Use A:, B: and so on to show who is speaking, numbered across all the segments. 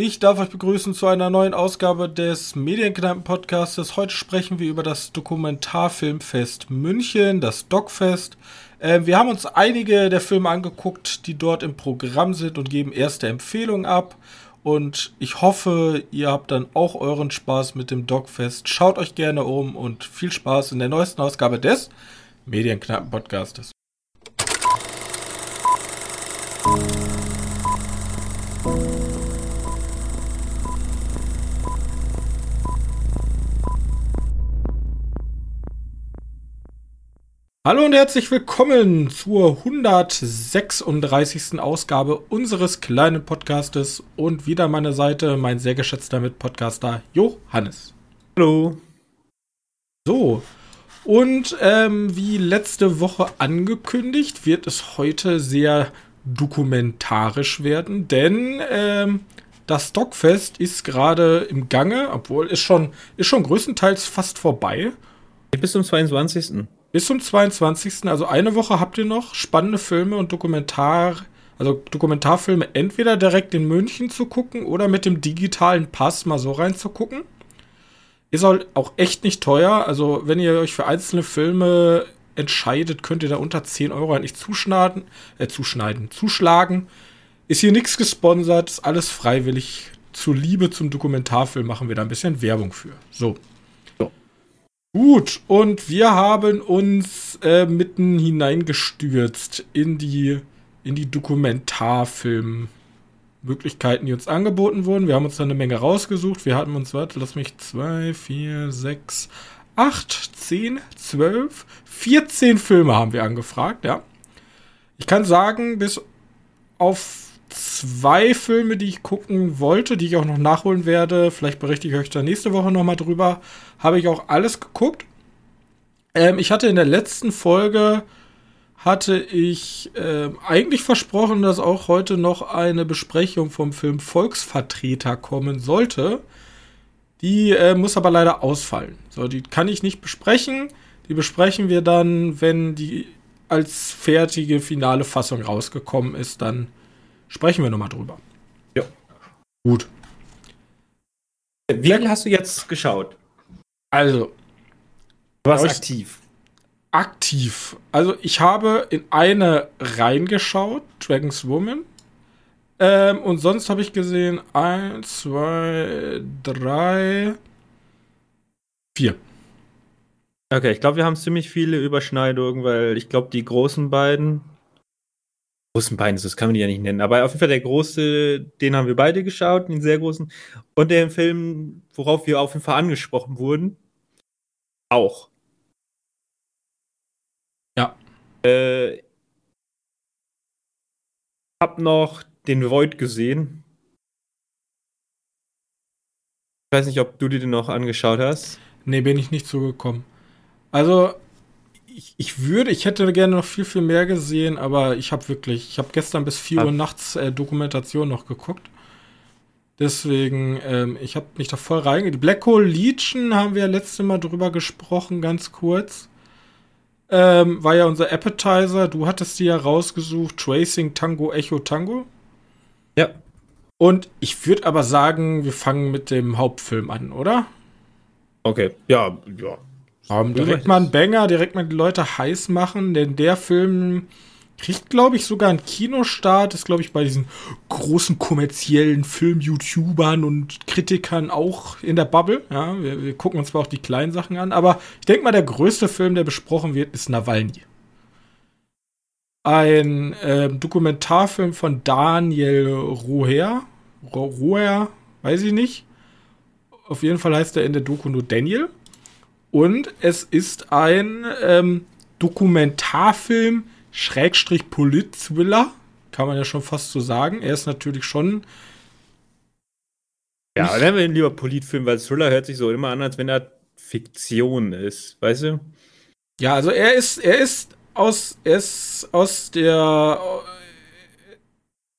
A: Ich darf euch begrüßen zu einer neuen Ausgabe des Medienkneipen-Podcastes. Heute sprechen wir über das Dokumentarfilmfest München, das Docfest. Äh, wir haben uns einige der Filme angeguckt, die dort im Programm sind und geben erste Empfehlungen ab. Und ich hoffe, ihr habt dann auch euren Spaß mit dem Dogfest. Schaut euch gerne um und viel Spaß in der neuesten Ausgabe des Medienknappen-Podcastes. Hallo und herzlich willkommen zur 136. Ausgabe unseres kleinen Podcastes und wieder an meiner Seite mein sehr geschätzter Mitpodcaster Johannes.
B: Hallo.
A: So, und ähm, wie letzte Woche angekündigt, wird es heute sehr dokumentarisch werden, denn ähm, das Stockfest ist gerade im Gange, obwohl ist schon, ist schon größtenteils fast vorbei.
B: Bis zum 22.
A: Bis zum 22. Also eine Woche habt ihr noch spannende Filme und Dokumentar, also Dokumentarfilme entweder direkt in München zu gucken oder mit dem digitalen Pass mal so reinzugucken. Ist auch echt nicht teuer. Also wenn ihr euch für einzelne Filme entscheidet, könnt ihr da unter 10 Euro eigentlich zuschneiden, äh, zuschneiden, zuschlagen. Ist hier nichts gesponsert, ist alles freiwillig. Zur Liebe zum Dokumentarfilm machen wir da ein bisschen Werbung für. So. Gut, und wir haben uns äh, mitten hineingestürzt in die, in die Dokumentarfilm-Möglichkeiten, die uns angeboten wurden. Wir haben uns da eine Menge rausgesucht. Wir hatten uns, warte, lass mich, zwei, vier, sechs, acht, zehn, zwölf, vierzehn Filme haben wir angefragt, ja. Ich kann sagen, bis auf zwei Filme, die ich gucken wollte, die ich auch noch nachholen werde. Vielleicht berichte ich euch da nächste Woche nochmal drüber. Habe ich auch alles geguckt. Ähm, ich hatte in der letzten Folge hatte ich äh, eigentlich versprochen, dass auch heute noch eine Besprechung vom Film Volksvertreter kommen sollte. Die äh, muss aber leider ausfallen. So, die kann ich nicht besprechen. Die besprechen wir dann, wenn die als fertige finale Fassung rausgekommen ist. Dann sprechen wir nochmal drüber.
B: Ja.
A: Gut.
B: Wie viel hast du jetzt geschaut?
A: Also.
B: Du warst aktiv.
A: Aktiv. Also ich habe in eine reingeschaut, Dragon's Woman. Ähm, und sonst habe ich gesehen, eins, zwei, drei, vier.
B: Okay, ich glaube, wir haben ziemlich viele Überschneidungen, weil ich glaube, die großen beiden, großen Beine, das kann man die ja nicht nennen. Aber auf jeden Fall der große, den haben wir beide geschaut, den sehr großen. Und den Film, worauf wir auf jeden Fall angesprochen wurden, auch.
A: Ja.
B: Äh, hab noch den Void gesehen. Ich weiß nicht, ob du dir den noch angeschaut hast.
A: Nee, bin ich nicht zugekommen. Also, ich, ich würde, ich hätte gerne noch viel, viel mehr gesehen, aber ich habe wirklich, ich habe gestern bis 4 Uhr nachts äh, Dokumentation noch geguckt. Deswegen, ähm, ich habe mich da voll reinge... Die Black Hole Legion haben wir ja letzte Mal drüber gesprochen, ganz kurz. Ähm, war ja unser Appetizer. Du hattest die ja rausgesucht. Tracing Tango Echo Tango.
B: Ja.
A: Und ich würde aber sagen, wir fangen mit dem Hauptfilm an, oder?
B: Okay. Ja, ja.
A: Um, direkt mal einen Banger, direkt mal die Leute heiß machen, denn der Film kriegt, glaube ich, sogar einen Kinostart. Ist, glaube ich, bei diesen großen kommerziellen Film-YouTubern und Kritikern auch in der Bubble. Ja, wir, wir, gucken uns zwar auch die kleinen Sachen an, aber ich denke mal, der größte Film, der besprochen wird, ist Nawalny. Ein äh, Dokumentarfilm von Daniel Roher. Roher, weiß ich nicht. Auf jeden Fall heißt er in der Doku nur Daniel. Und es ist ein ähm, Dokumentarfilm, Schrägstrich Polit-Thriller, kann man ja schon fast so sagen. Er ist natürlich schon.
B: Ja, nennen wir ihn lieber Politfilm, weil Thriller hört sich so immer an, als wenn er Fiktion ist, weißt du?
A: Ja, also er ist, er ist aus, er ist aus der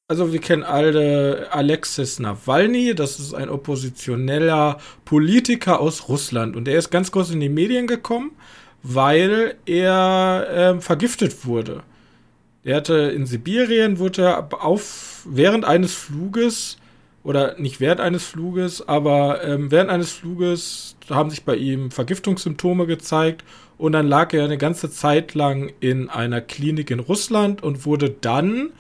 A: also wir kennen alle Alexis Nawalny, das ist ein oppositioneller Politiker aus Russland und er ist ganz groß in die Medien gekommen, weil er äh, vergiftet wurde. Er hatte in Sibirien wurde auf während eines Fluges oder nicht während eines Fluges, aber ähm, während eines Fluges haben sich bei ihm Vergiftungssymptome gezeigt und dann lag er eine ganze Zeit lang in einer Klinik in Russland und wurde dann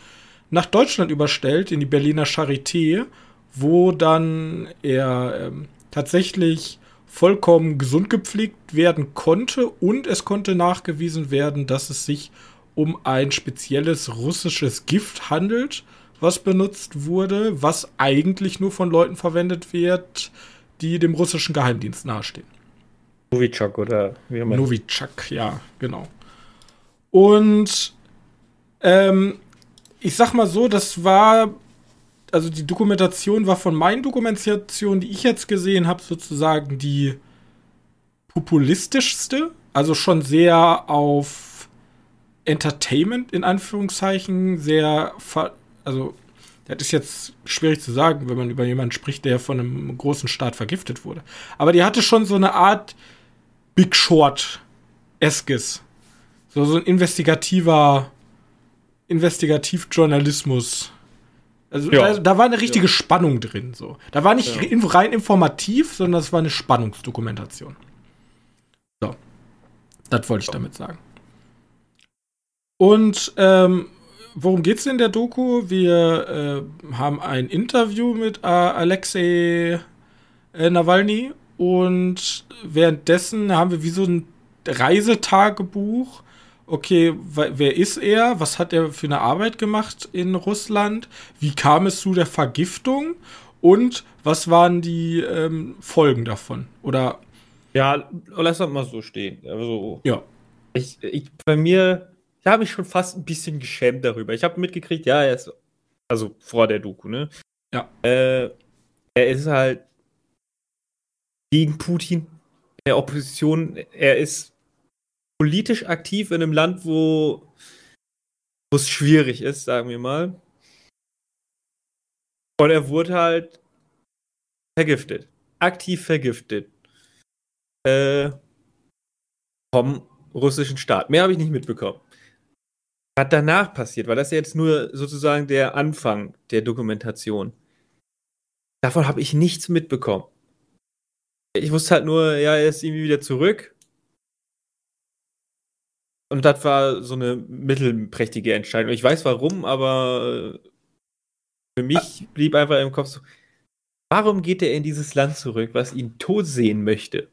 A: nach Deutschland überstellt, in die Berliner Charité, wo dann er ähm, tatsächlich vollkommen gesund gepflegt werden konnte und es konnte nachgewiesen werden, dass es sich um ein spezielles russisches Gift handelt, was benutzt wurde, was eigentlich nur von Leuten verwendet wird, die dem russischen Geheimdienst nahestehen.
B: Novichok oder
A: wie immer. Novichok, ja, genau. Und ähm, ich sag mal so, das war, also die Dokumentation war von meinen Dokumentationen, die ich jetzt gesehen habe, sozusagen die populistischste. Also schon sehr auf Entertainment in Anführungszeichen, sehr, also das ist jetzt schwierig zu sagen, wenn man über jemanden spricht, der von einem großen Staat vergiftet wurde. Aber die hatte schon so eine Art Big Short-eskes. So, so ein investigativer Investigativjournalismus. Also ja. da, da, war eine richtige ja. Spannung drin. So. Da war nicht ja. rein informativ, sondern es war eine Spannungsdokumentation. So. Das wollte ich damit sagen. Und ähm, worum geht's in der Doku? Wir äh, haben ein Interview mit äh, Alexei äh, Nawalny und währenddessen haben wir wie so ein Reisetagebuch okay, wer ist er? Was hat er für eine Arbeit gemacht in Russland? Wie kam es zu der Vergiftung? Und was waren die ähm, Folgen davon? Oder.
B: Ja, lass das mal so stehen. Also,
A: ja.
B: Ich, ich, bei mir, ich habe mich schon fast ein bisschen geschämt darüber. Ich habe mitgekriegt, ja, er ist. Also vor der Doku, ne?
A: Ja.
B: Äh, er ist halt gegen Putin, der Opposition. Er ist politisch aktiv in einem Land, wo es schwierig ist, sagen wir mal. Und er wurde halt vergiftet. Aktiv vergiftet. Äh, vom russischen Staat. Mehr habe ich nicht mitbekommen. Was danach passiert, weil das ist jetzt nur sozusagen der Anfang der Dokumentation. Davon habe ich nichts mitbekommen. Ich wusste halt nur, ja, er ist irgendwie wieder zurück und das war so eine mittelprächtige Entscheidung. Ich weiß warum, aber äh, für mich blieb einfach im Kopf so, warum geht er in dieses Land zurück, was ihn tot sehen möchte?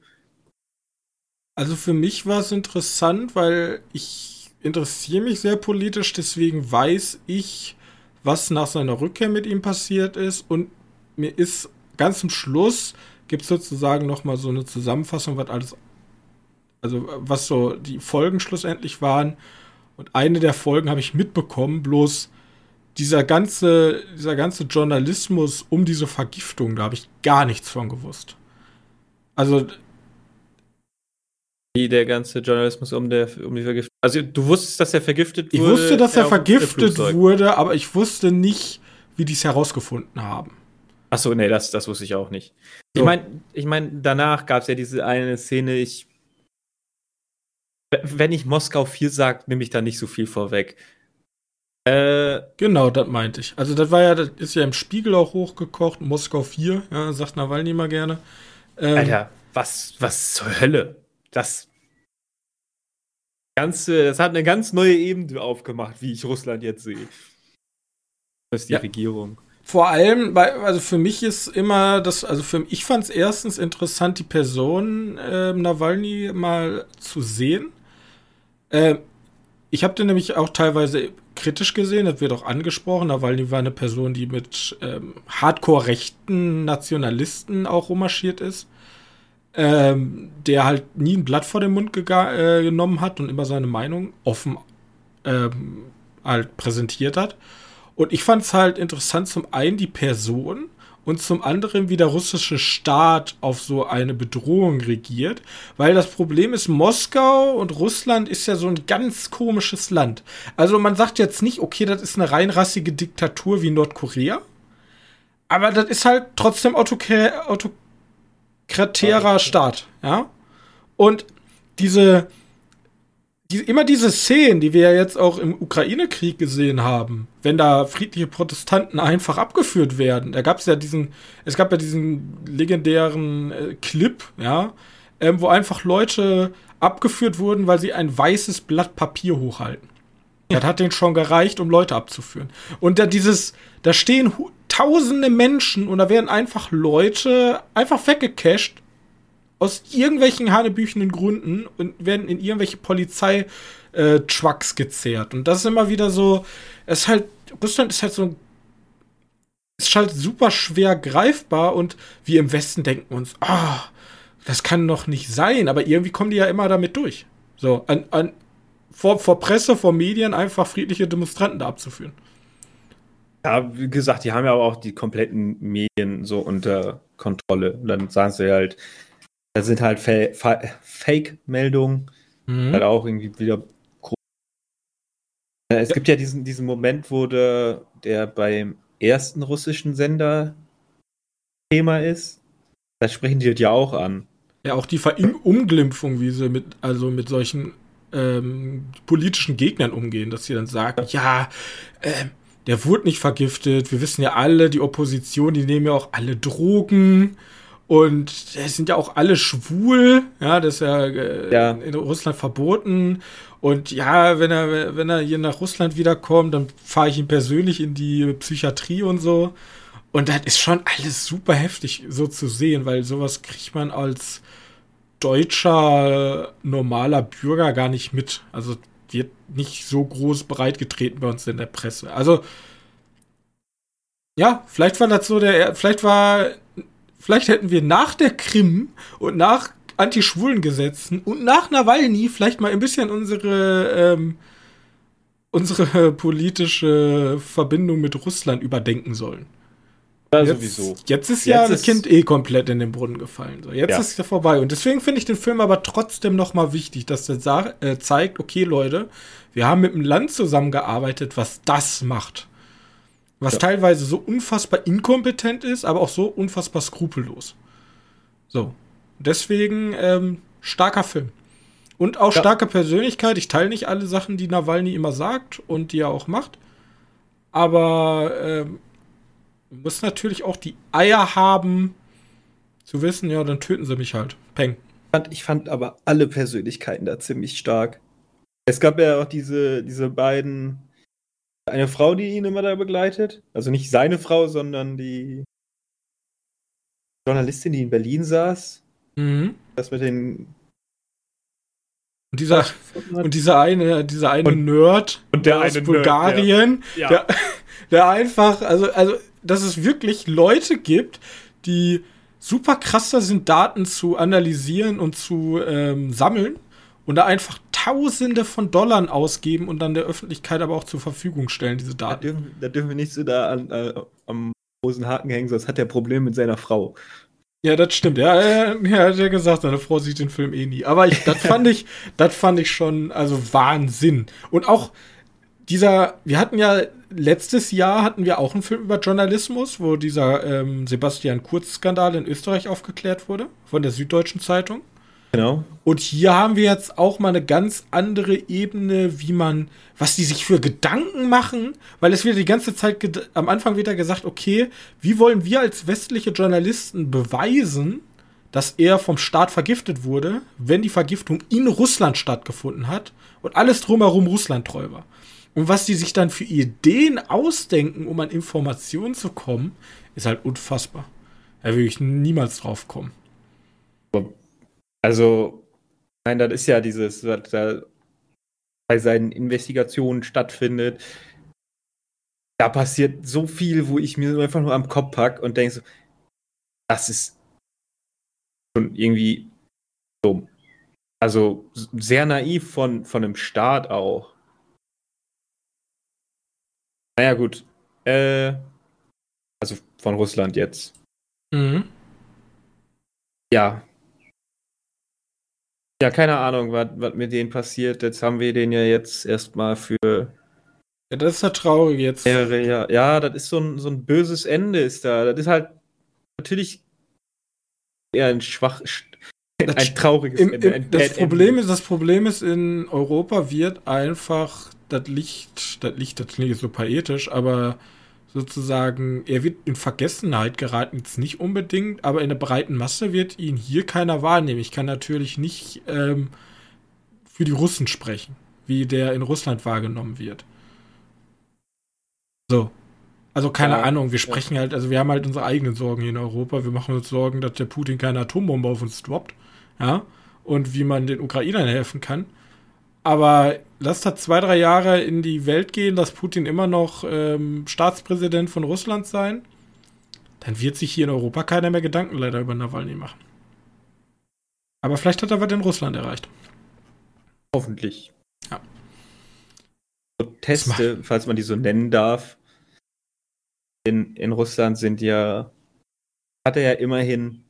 A: Also für mich war es interessant, weil ich interessiere mich sehr politisch, deswegen weiß ich, was nach seiner Rückkehr mit ihm passiert ist und mir ist ganz zum Schluss gibt es sozusagen noch mal so eine Zusammenfassung, was alles also was so die Folgen schlussendlich waren. Und eine der Folgen habe ich mitbekommen, bloß dieser ganze, dieser ganze Journalismus um diese Vergiftung, da habe ich gar nichts von gewusst. Also.
B: Wie der ganze Journalismus um, der, um die Vergiftung. Also du wusstest, dass er vergiftet
A: wurde? Ich wusste, dass er vergiftet wurde, aber ich wusste nicht, wie die es herausgefunden haben.
B: Achso, nee, das, das wusste ich auch nicht. So. Ich meine, ich mein, danach gab es ja diese eine Szene, ich wenn ich Moskau 4 sage, nehme ich da nicht so viel vorweg.
A: Äh, genau, das meinte ich. Also das war ja, das ist ja im Spiegel auch hochgekocht, Moskau 4, ja, sagt Nawalny immer gerne.
B: Ähm, Alter, was, was zur Hölle? Das ganze, das hat eine ganz neue Ebene aufgemacht, wie ich Russland jetzt sehe. Das ist die ja. Regierung.
A: Vor allem, bei, also für mich ist immer das, also für ich fand es erstens interessant, die Person äh, Nawalny mal zu sehen. Äh, ich habe den nämlich auch teilweise kritisch gesehen, das wird auch angesprochen, Nawalny war eine Person, die mit ähm, hardcore-rechten Nationalisten auch rummarschiert ist. Ähm, der halt nie ein Blatt vor den Mund äh, genommen hat und immer seine Meinung offen ähm, halt präsentiert hat. Und ich fand es halt interessant, zum einen die Person und zum anderen, wie der russische Staat auf so eine Bedrohung regiert. Weil das Problem ist, Moskau und Russland ist ja so ein ganz komisches Land. Also man sagt jetzt nicht, okay, das ist eine reinrassige Diktatur wie Nordkorea. Aber das ist halt trotzdem autokratärer Staat, ja. Und diese, die, immer diese Szenen, die wir ja jetzt auch im Ukraine-Krieg gesehen haben, wenn da friedliche Protestanten einfach abgeführt werden. Da gab es ja diesen, es gab ja diesen legendären äh, Clip, ja, ähm, wo einfach Leute abgeführt wurden, weil sie ein weißes Blatt Papier hochhalten. Das hat denen schon gereicht, um Leute abzuführen. Und da dieses, da stehen tausende Menschen und da werden einfach Leute einfach weggecasht aus irgendwelchen hanebüchenden Gründen und werden in irgendwelche Polizei-Trucks äh, gezerrt. Und das ist immer wieder so, es ist halt, Russland ist halt so ist halt super schwer greifbar und wir im Westen denken uns, ah, oh, das kann doch nicht sein, aber irgendwie kommen die ja immer damit durch. So, an, an, vor, vor Presse, vor Medien einfach friedliche Demonstranten da abzuführen.
B: Ja, wie gesagt, die haben ja auch die kompletten Medien so unter Kontrolle. Und dann sagen sie halt, da sind halt Fa Fa Fake-Meldungen, mhm. halt auch irgendwie wieder. Äh, es ja. gibt ja diesen, diesen Moment, wo der, der beim ersten russischen Sender Thema ist. Da sprechen die ja auch an.
A: Ja, auch die Verunglimpfung, wie sie mit, also mit solchen ähm, politischen Gegnern umgehen, dass sie dann sagen, ja, äh, der wurde nicht vergiftet, wir wissen ja alle, die Opposition, die nehmen ja auch alle Drogen und es sind ja auch alle schwul, ja, das ist ja, äh, ja, in Russland verboten. Und ja, wenn er, wenn er hier nach Russland wiederkommt, dann fahre ich ihn persönlich in die Psychiatrie und so. Und das ist schon alles super heftig so zu sehen, weil sowas kriegt man als deutscher normaler Bürger gar nicht mit. Also wird nicht so groß breitgetreten bei uns in der Presse. Also ja, vielleicht war das so der, vielleicht war Vielleicht hätten wir nach der Krim und nach Anti-Schwulen-Gesetzen und nach Nawalny vielleicht mal ein bisschen unsere, ähm, unsere politische Verbindung mit Russland überdenken sollen.
B: Ja, jetzt, sowieso.
A: Jetzt ist ja das Kind eh komplett in den Brunnen gefallen. So, jetzt ja. ist es ja vorbei. Und deswegen finde ich den Film aber trotzdem noch mal wichtig, dass der äh, zeigt, okay, Leute, wir haben mit einem Land zusammengearbeitet, was das macht. Was ja. teilweise so unfassbar inkompetent ist, aber auch so unfassbar skrupellos. So. Deswegen ähm, starker Film. Und auch ja. starke Persönlichkeit. Ich teile nicht alle Sachen, die Nawalny immer sagt und die er auch macht. Aber ähm, muss natürlich auch die Eier haben, zu wissen, ja, dann töten sie mich halt. Peng.
B: Ich fand aber alle Persönlichkeiten da ziemlich stark. Es gab ja auch diese, diese beiden eine Frau, die ihn immer da begleitet. Also nicht seine Frau, sondern die Journalistin, die in Berlin saß. Mhm. Das mit den.
A: Und dieser, und dieser eine, dieser eine und, Nerd
B: und der aus
A: Bulgarien, Nerd, ja. Der, der einfach, also, also, dass es wirklich Leute gibt, die super krasser sind, Daten zu analysieren und zu ähm, sammeln und da einfach Tausende von Dollar ausgeben und dann der Öffentlichkeit aber auch zur Verfügung stellen, diese Daten.
B: Da dürfen, da dürfen wir nicht so da an, äh, am großen Haken hängen, sonst hat er Problem mit seiner Frau.
A: Ja, das stimmt. Ja, er, er hat ja gesagt, seine Frau sieht den Film eh nie. Aber ich, das fand ich, das fand ich schon, also Wahnsinn. Und auch dieser, wir hatten ja letztes Jahr hatten wir auch einen Film über Journalismus, wo dieser ähm, Sebastian Kurz-Skandal in Österreich aufgeklärt wurde von der Süddeutschen Zeitung.
B: Genau.
A: Und hier haben wir jetzt auch mal eine ganz andere Ebene, wie man, was die sich für Gedanken machen, weil es wird die ganze Zeit am Anfang wieder gesagt, okay, wie wollen wir als westliche Journalisten beweisen, dass er vom Staat vergiftet wurde, wenn die Vergiftung in Russland stattgefunden hat und alles drumherum Russland treu war. Und was die sich dann für Ideen ausdenken, um an Informationen zu kommen, ist halt unfassbar. Da würde ich niemals drauf kommen.
B: Also, nein, das ist ja dieses, was da bei seinen Investigationen stattfindet. Da passiert so viel, wo ich mir einfach nur am Kopf pack und denke so, das ist schon irgendwie so, also sehr naiv von, von einem Staat auch. Naja, gut. Äh, also von Russland jetzt. Mhm. Ja, ja, keine Ahnung, was mit denen passiert. Jetzt haben wir den ja jetzt erstmal für.
A: Ja, das ist ja traurig jetzt.
B: Mehrere, ja, ja, das ist so ein, so ein böses Ende ist da. Das ist halt natürlich eher ein schwach, ein trauriges
A: Im,
B: Ende. Ein
A: das Problem
B: Ending.
A: ist, das Problem ist, in Europa wird einfach das Licht, das Licht, das klingt so poetisch, aber sozusagen, er wird in Vergessenheit geraten, jetzt nicht unbedingt, aber in der breiten Masse wird ihn hier keiner wahrnehmen. Ich kann natürlich nicht ähm, für die Russen sprechen, wie der in Russland wahrgenommen wird. So. Also keine
B: Ja,
A: Ahnung, wir sprechen halt, also wir haben halt unsere eigenen Sorgen hier in Europa. Wir machen uns Sorgen, dass der Putin keine Atombombe auf uns droppt. Ja. Und wie man den Ukrainern helfen kann. Aber lasst das zwei, drei Jahre in die Welt gehen, dass Putin immer noch ähm, Staatspräsident von Russland sein. Dann wird sich hier in Europa keiner mehr Gedanken leider über Nawalny machen. Aber vielleicht hat er was in Russland erreicht.
B: Hoffentlich.
A: Ja.
B: Proteste, falls man die so nennen darf, in, in Russland sind ja, hat er ja immerhin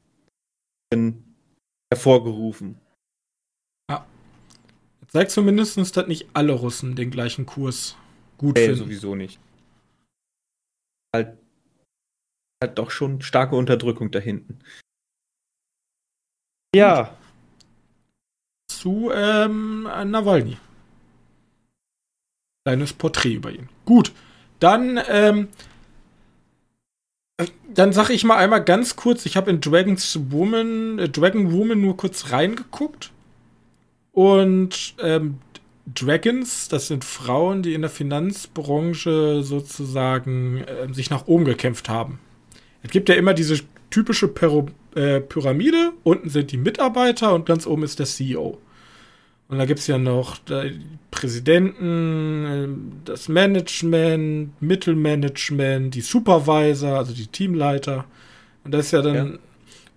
B: hervorgerufen.
A: Zeigt zumindest, dass nicht alle Russen den gleichen Kurs gut
B: Nee,
A: finden.
B: sowieso nicht. Halt, halt doch schon starke Unterdrückung da hinten. Ja,
A: Zu ähm, Nawalny. Kleines Porträt über ihn. Gut, dann ähm, äh, dann sage ich mal einmal ganz kurz, ich habe in Dragon's Woman, äh, Dragon Woman nur kurz reingeguckt. Und ähm, Dragons, das sind Frauen, die in der Finanzbranche sozusagen äh, sich nach oben gekämpft haben. Es gibt ja immer diese typische Pyro äh, Pyramide, unten sind die Mitarbeiter und ganz oben ist der CEO. Und da gibt es ja noch die Präsidenten, ähm, das Management, Mittelmanagement, die Supervisor, also die Teamleiter. Und das ist ja dann.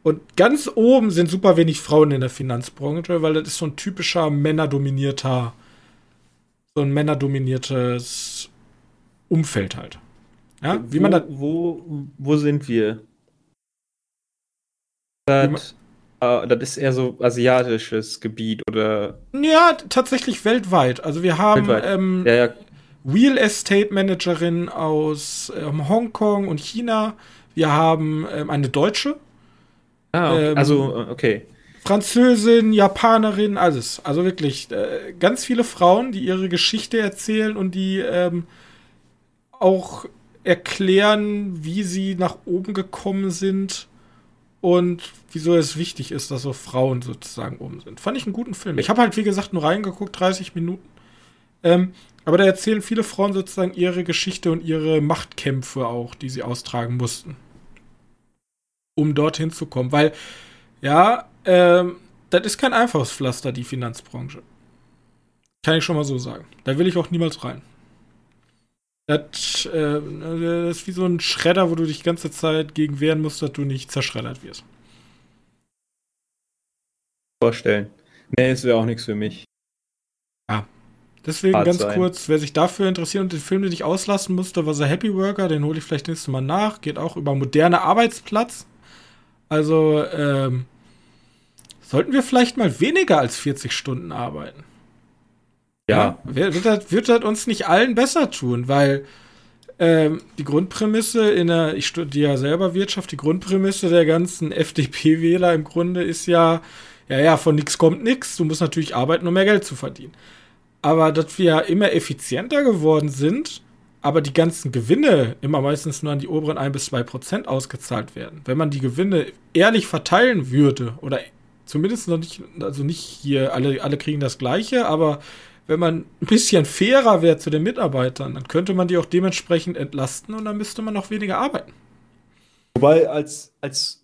A: Und ganz oben sind super wenig Frauen in der Finanzbranche, weil das ist so ein typischer männerdominierter, so ein männerdominiertes Umfeld halt. Ja, wie
B: wo,
A: man das.
B: wo, wo sind wir? Das, äh, das ist eher so asiatisches Gebiet oder.
A: Ja, tatsächlich weltweit. Also wir haben ähm,
B: Ja, ja,
A: Real Estate Managerin aus ähm, Hongkong und China. Wir haben ähm, eine Deutsche,
B: ah, okay.
A: ähm,
B: also, okay.
A: Französin, Japanerin, alles. Also wirklich äh, ganz viele Frauen, die ihre Geschichte erzählen und die ähm, auch erklären, wie sie nach oben gekommen sind und wieso es wichtig ist, dass so Frauen sozusagen oben sind. Fand ich einen guten Film. Ich habe halt, wie gesagt, nur reingeguckt, 30 Minuten. Ähm, aber da erzählen viele Frauen sozusagen ihre Geschichte und ihre Machtkämpfe auch, die sie austragen mussten. Um dorthin zu kommen. Weil, ja, ähm, das ist kein einfaches Pflaster, die Finanzbranche. Kann ich schon mal so sagen. Da will ich auch niemals rein. Das, äh, das ist wie so ein Schredder, wo du dich die ganze Zeit gegen wehren musst, dass du nicht zerschreddert wirst.
B: Vorstellen. Nee, es wäre auch nichts für mich.
A: Deswegen
B: Hart
A: ganz
B: sein.
A: kurz, wer sich dafür interessiert und den Film, den ich auslassen musste, war The Happy Worker, den hole ich vielleicht nächstes Mal nach. Geht auch über moderne Arbeitsplatz. Also, ähm, sollten wir vielleicht mal weniger als 40 Stunden arbeiten.
B: Ja.
A: Wird, wird, das, wird das uns nicht allen besser tun, weil ähm, die Grundprämisse in der, ich studiere ja selber Wirtschaft, die Grundprämisse der ganzen FDP-Wähler im Grunde ist ja, ja, ja, von nichts kommt nichts, du musst natürlich arbeiten, um mehr Geld zu verdienen. Aber dass wir immer effizienter geworden sind, aber die ganzen Gewinne immer meistens nur an die oberen 1 bis 2 Prozent ausgezahlt werden. Wenn man die Gewinne ehrlich verteilen würde, oder zumindest noch nicht, also nicht hier, alle, alle kriegen das Gleiche, aber wenn man ein bisschen fairer wäre zu den Mitarbeitern, dann könnte man die auch dementsprechend entlasten und dann müsste man noch weniger arbeiten.
B: Wobei, als, als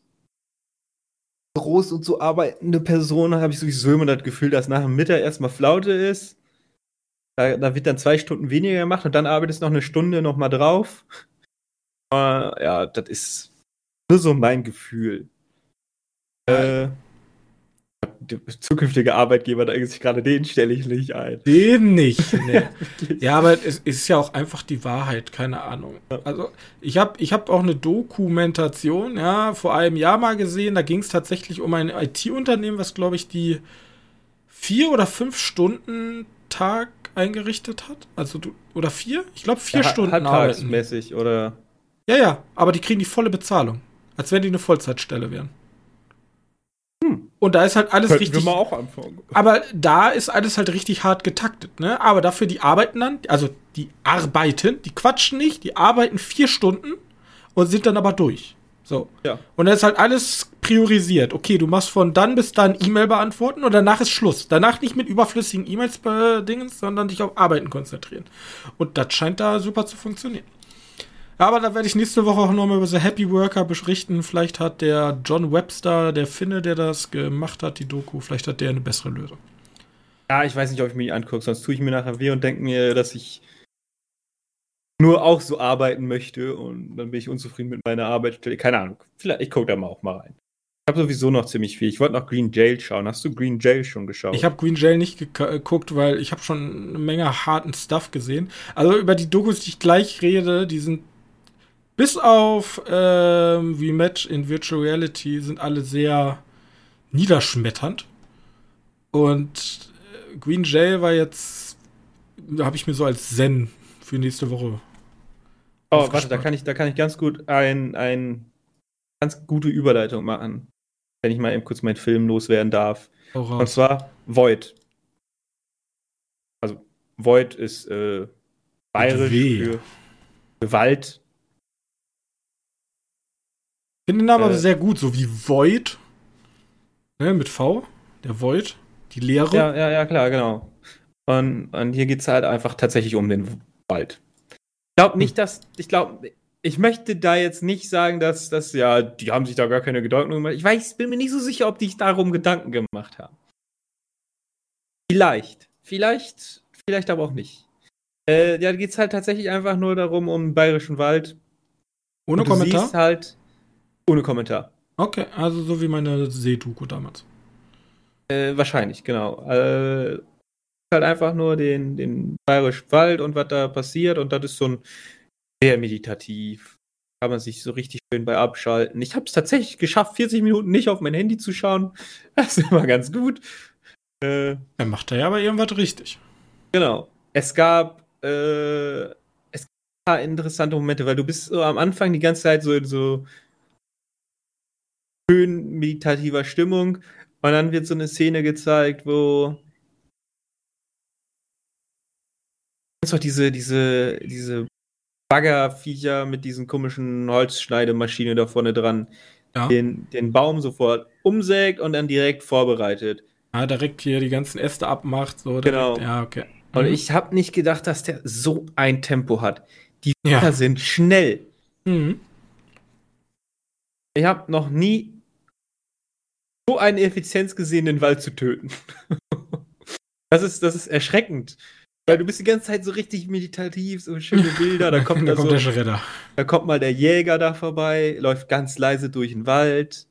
B: groß und so arbeitende Person habe ich sowieso immer das Gefühl, dass nach dem Mittag erstmal Flaute ist. Da, da wird dann zwei Stunden weniger gemacht und dann arbeitest du noch eine Stunde noch mal drauf. Aber ja, das ist nur so mein Gefühl. Äh, der zukünftige Arbeitgeber, da sich gerade den stelle ich nicht ein.
A: Den nicht. Nee. ja, aber es ist ja auch einfach die Wahrheit, keine Ahnung. Also ich habe ich hab auch eine Dokumentation, ja, vor einem Jahr mal gesehen, da ging es tatsächlich um ein IT-Unternehmen, was, glaube ich, die vier oder fünf Stunden Tag eingerichtet hat. Also du, oder vier? Ich glaube vier
B: Ja,
A: Stunden arbeiten.
B: halbtagsmäßig oder
A: Ja, ja, aber die kriegen die volle Bezahlung. Als wenn die eine Vollzeitstelle wären.
B: Hm.
A: Und da ist halt alles
B: Könnten
A: richtig.
B: wir mal auch anfangen.
A: Aber da ist alles halt richtig hart getaktet, ne? Aber dafür die arbeiten dann, also die arbeiten, die quatschen nicht, die arbeiten vier Stunden und sind dann aber durch. So.
B: Ja.
A: Und da ist halt alles priorisiert. Okay, du machst von dann bis dann E-Mail beantworten und danach ist Schluss. Danach nicht mit überflüssigen E-Mails äh, Dingens, sondern dich auf Arbeiten konzentrieren. Und das scheint da super zu funktionieren. Aber da werde ich nächste Woche auch nochmal über The Happy Worker berichten. Vielleicht hat der John Webster, der Finne, der das gemacht hat, die Doku, vielleicht hat der eine bessere Lösung.
B: Ja, ich weiß nicht, ob ich mir die angucke, sonst tue ich mir nachher weh und denke mir, dass ich nur auch so arbeiten möchte und dann bin ich unzufrieden mit meiner Arbeitsstelle. Keine Ahnung. Vielleicht, ich gucke da mal auch mal rein. Ich habe sowieso noch ziemlich viel. Ich wollte noch Green Jail schauen. Hast du Green Jail schon geschaut?
A: Ich habe Green Jail nicht geka- geguckt, weil ich habe schon eine Menge harten Stuff gesehen. Also über die Dokus, die ich gleich rede, die sind bis auf ähm, Met in Virtual Reality sind alle sehr niederschmetternd. Und äh, Green Jail war jetzt, habe ich mir so als Zen für nächste Woche.
B: oh, warte, da kann ich, da kann ich ganz gut ein, ein ganz gute Überleitung machen. Wenn ich mal eben kurz meinen Film loswerden darf. Und zwar Void. Also Void ist äh, bayerisch für Gewalt.
A: Ich finde den Namen aber
B: äh,
A: sehr gut, so wie Void. Ne, mit V. Der Void. Die Leere.
B: Ja, ja, ja, klar, genau. Und, und hier geht es halt einfach tatsächlich um den Wald. Ich glaube nicht, dass. Ich glaube, ich möchte da jetzt nicht sagen, dass das ja, die haben sich da gar keine Gedanken gemacht. Ich weiß, bin mir nicht so sicher, ob die sich darum Gedanken gemacht haben. Vielleicht. Vielleicht, vielleicht aber auch nicht. Äh, ja, da geht es halt tatsächlich einfach nur darum, um den bayerischen Wald.
A: Ohne
B: Und du
A: Kommentar.
B: Siehst halt ohne Kommentar.
A: Okay, also so wie meine Seedoku damals.
B: Äh, wahrscheinlich, genau. Äh, halt einfach nur den, den bayerischen Wald und was da passiert und das ist so ein sehr meditativ. Kann man sich so richtig schön bei abschalten. Ich habe es tatsächlich geschafft, 40 Minuten nicht auf mein Handy zu schauen. Das ist immer ganz gut. Äh,
A: Er macht da ja aber irgendwas richtig.
B: Genau. Es gab, äh, es gab ein paar interessante Momente, weil du bist so am Anfang die ganze Zeit so in so schön meditativer Stimmung und dann wird so eine Szene gezeigt, wo kennst doch diese, diese, diese Baggerviecher mit diesen komischen Holzschneidemaschine da vorne dran,
A: Ja.
B: den, den Baum sofort umsägt und dann direkt vorbereitet.
A: Ja, direkt hier die ganzen Äste abmacht. So direkt.
B: Genau.
A: Ja, okay.
B: Und
A: Mhm.
B: ich habe nicht gedacht, dass der so ein Tempo hat. Die
A: Ja.
B: Viecher sind schnell.
A: Mhm.
B: Ich habe noch nie so eine Effizienz gesehen, den Wald zu töten. das, ist, das ist erschreckend. Weil du bist die ganze Zeit so richtig meditativ, so schöne Bilder. Da kommt,
A: da kommt
B: so,
A: der Schredder.
B: da kommt mal der Jäger da vorbei, läuft ganz leise durch den Wald.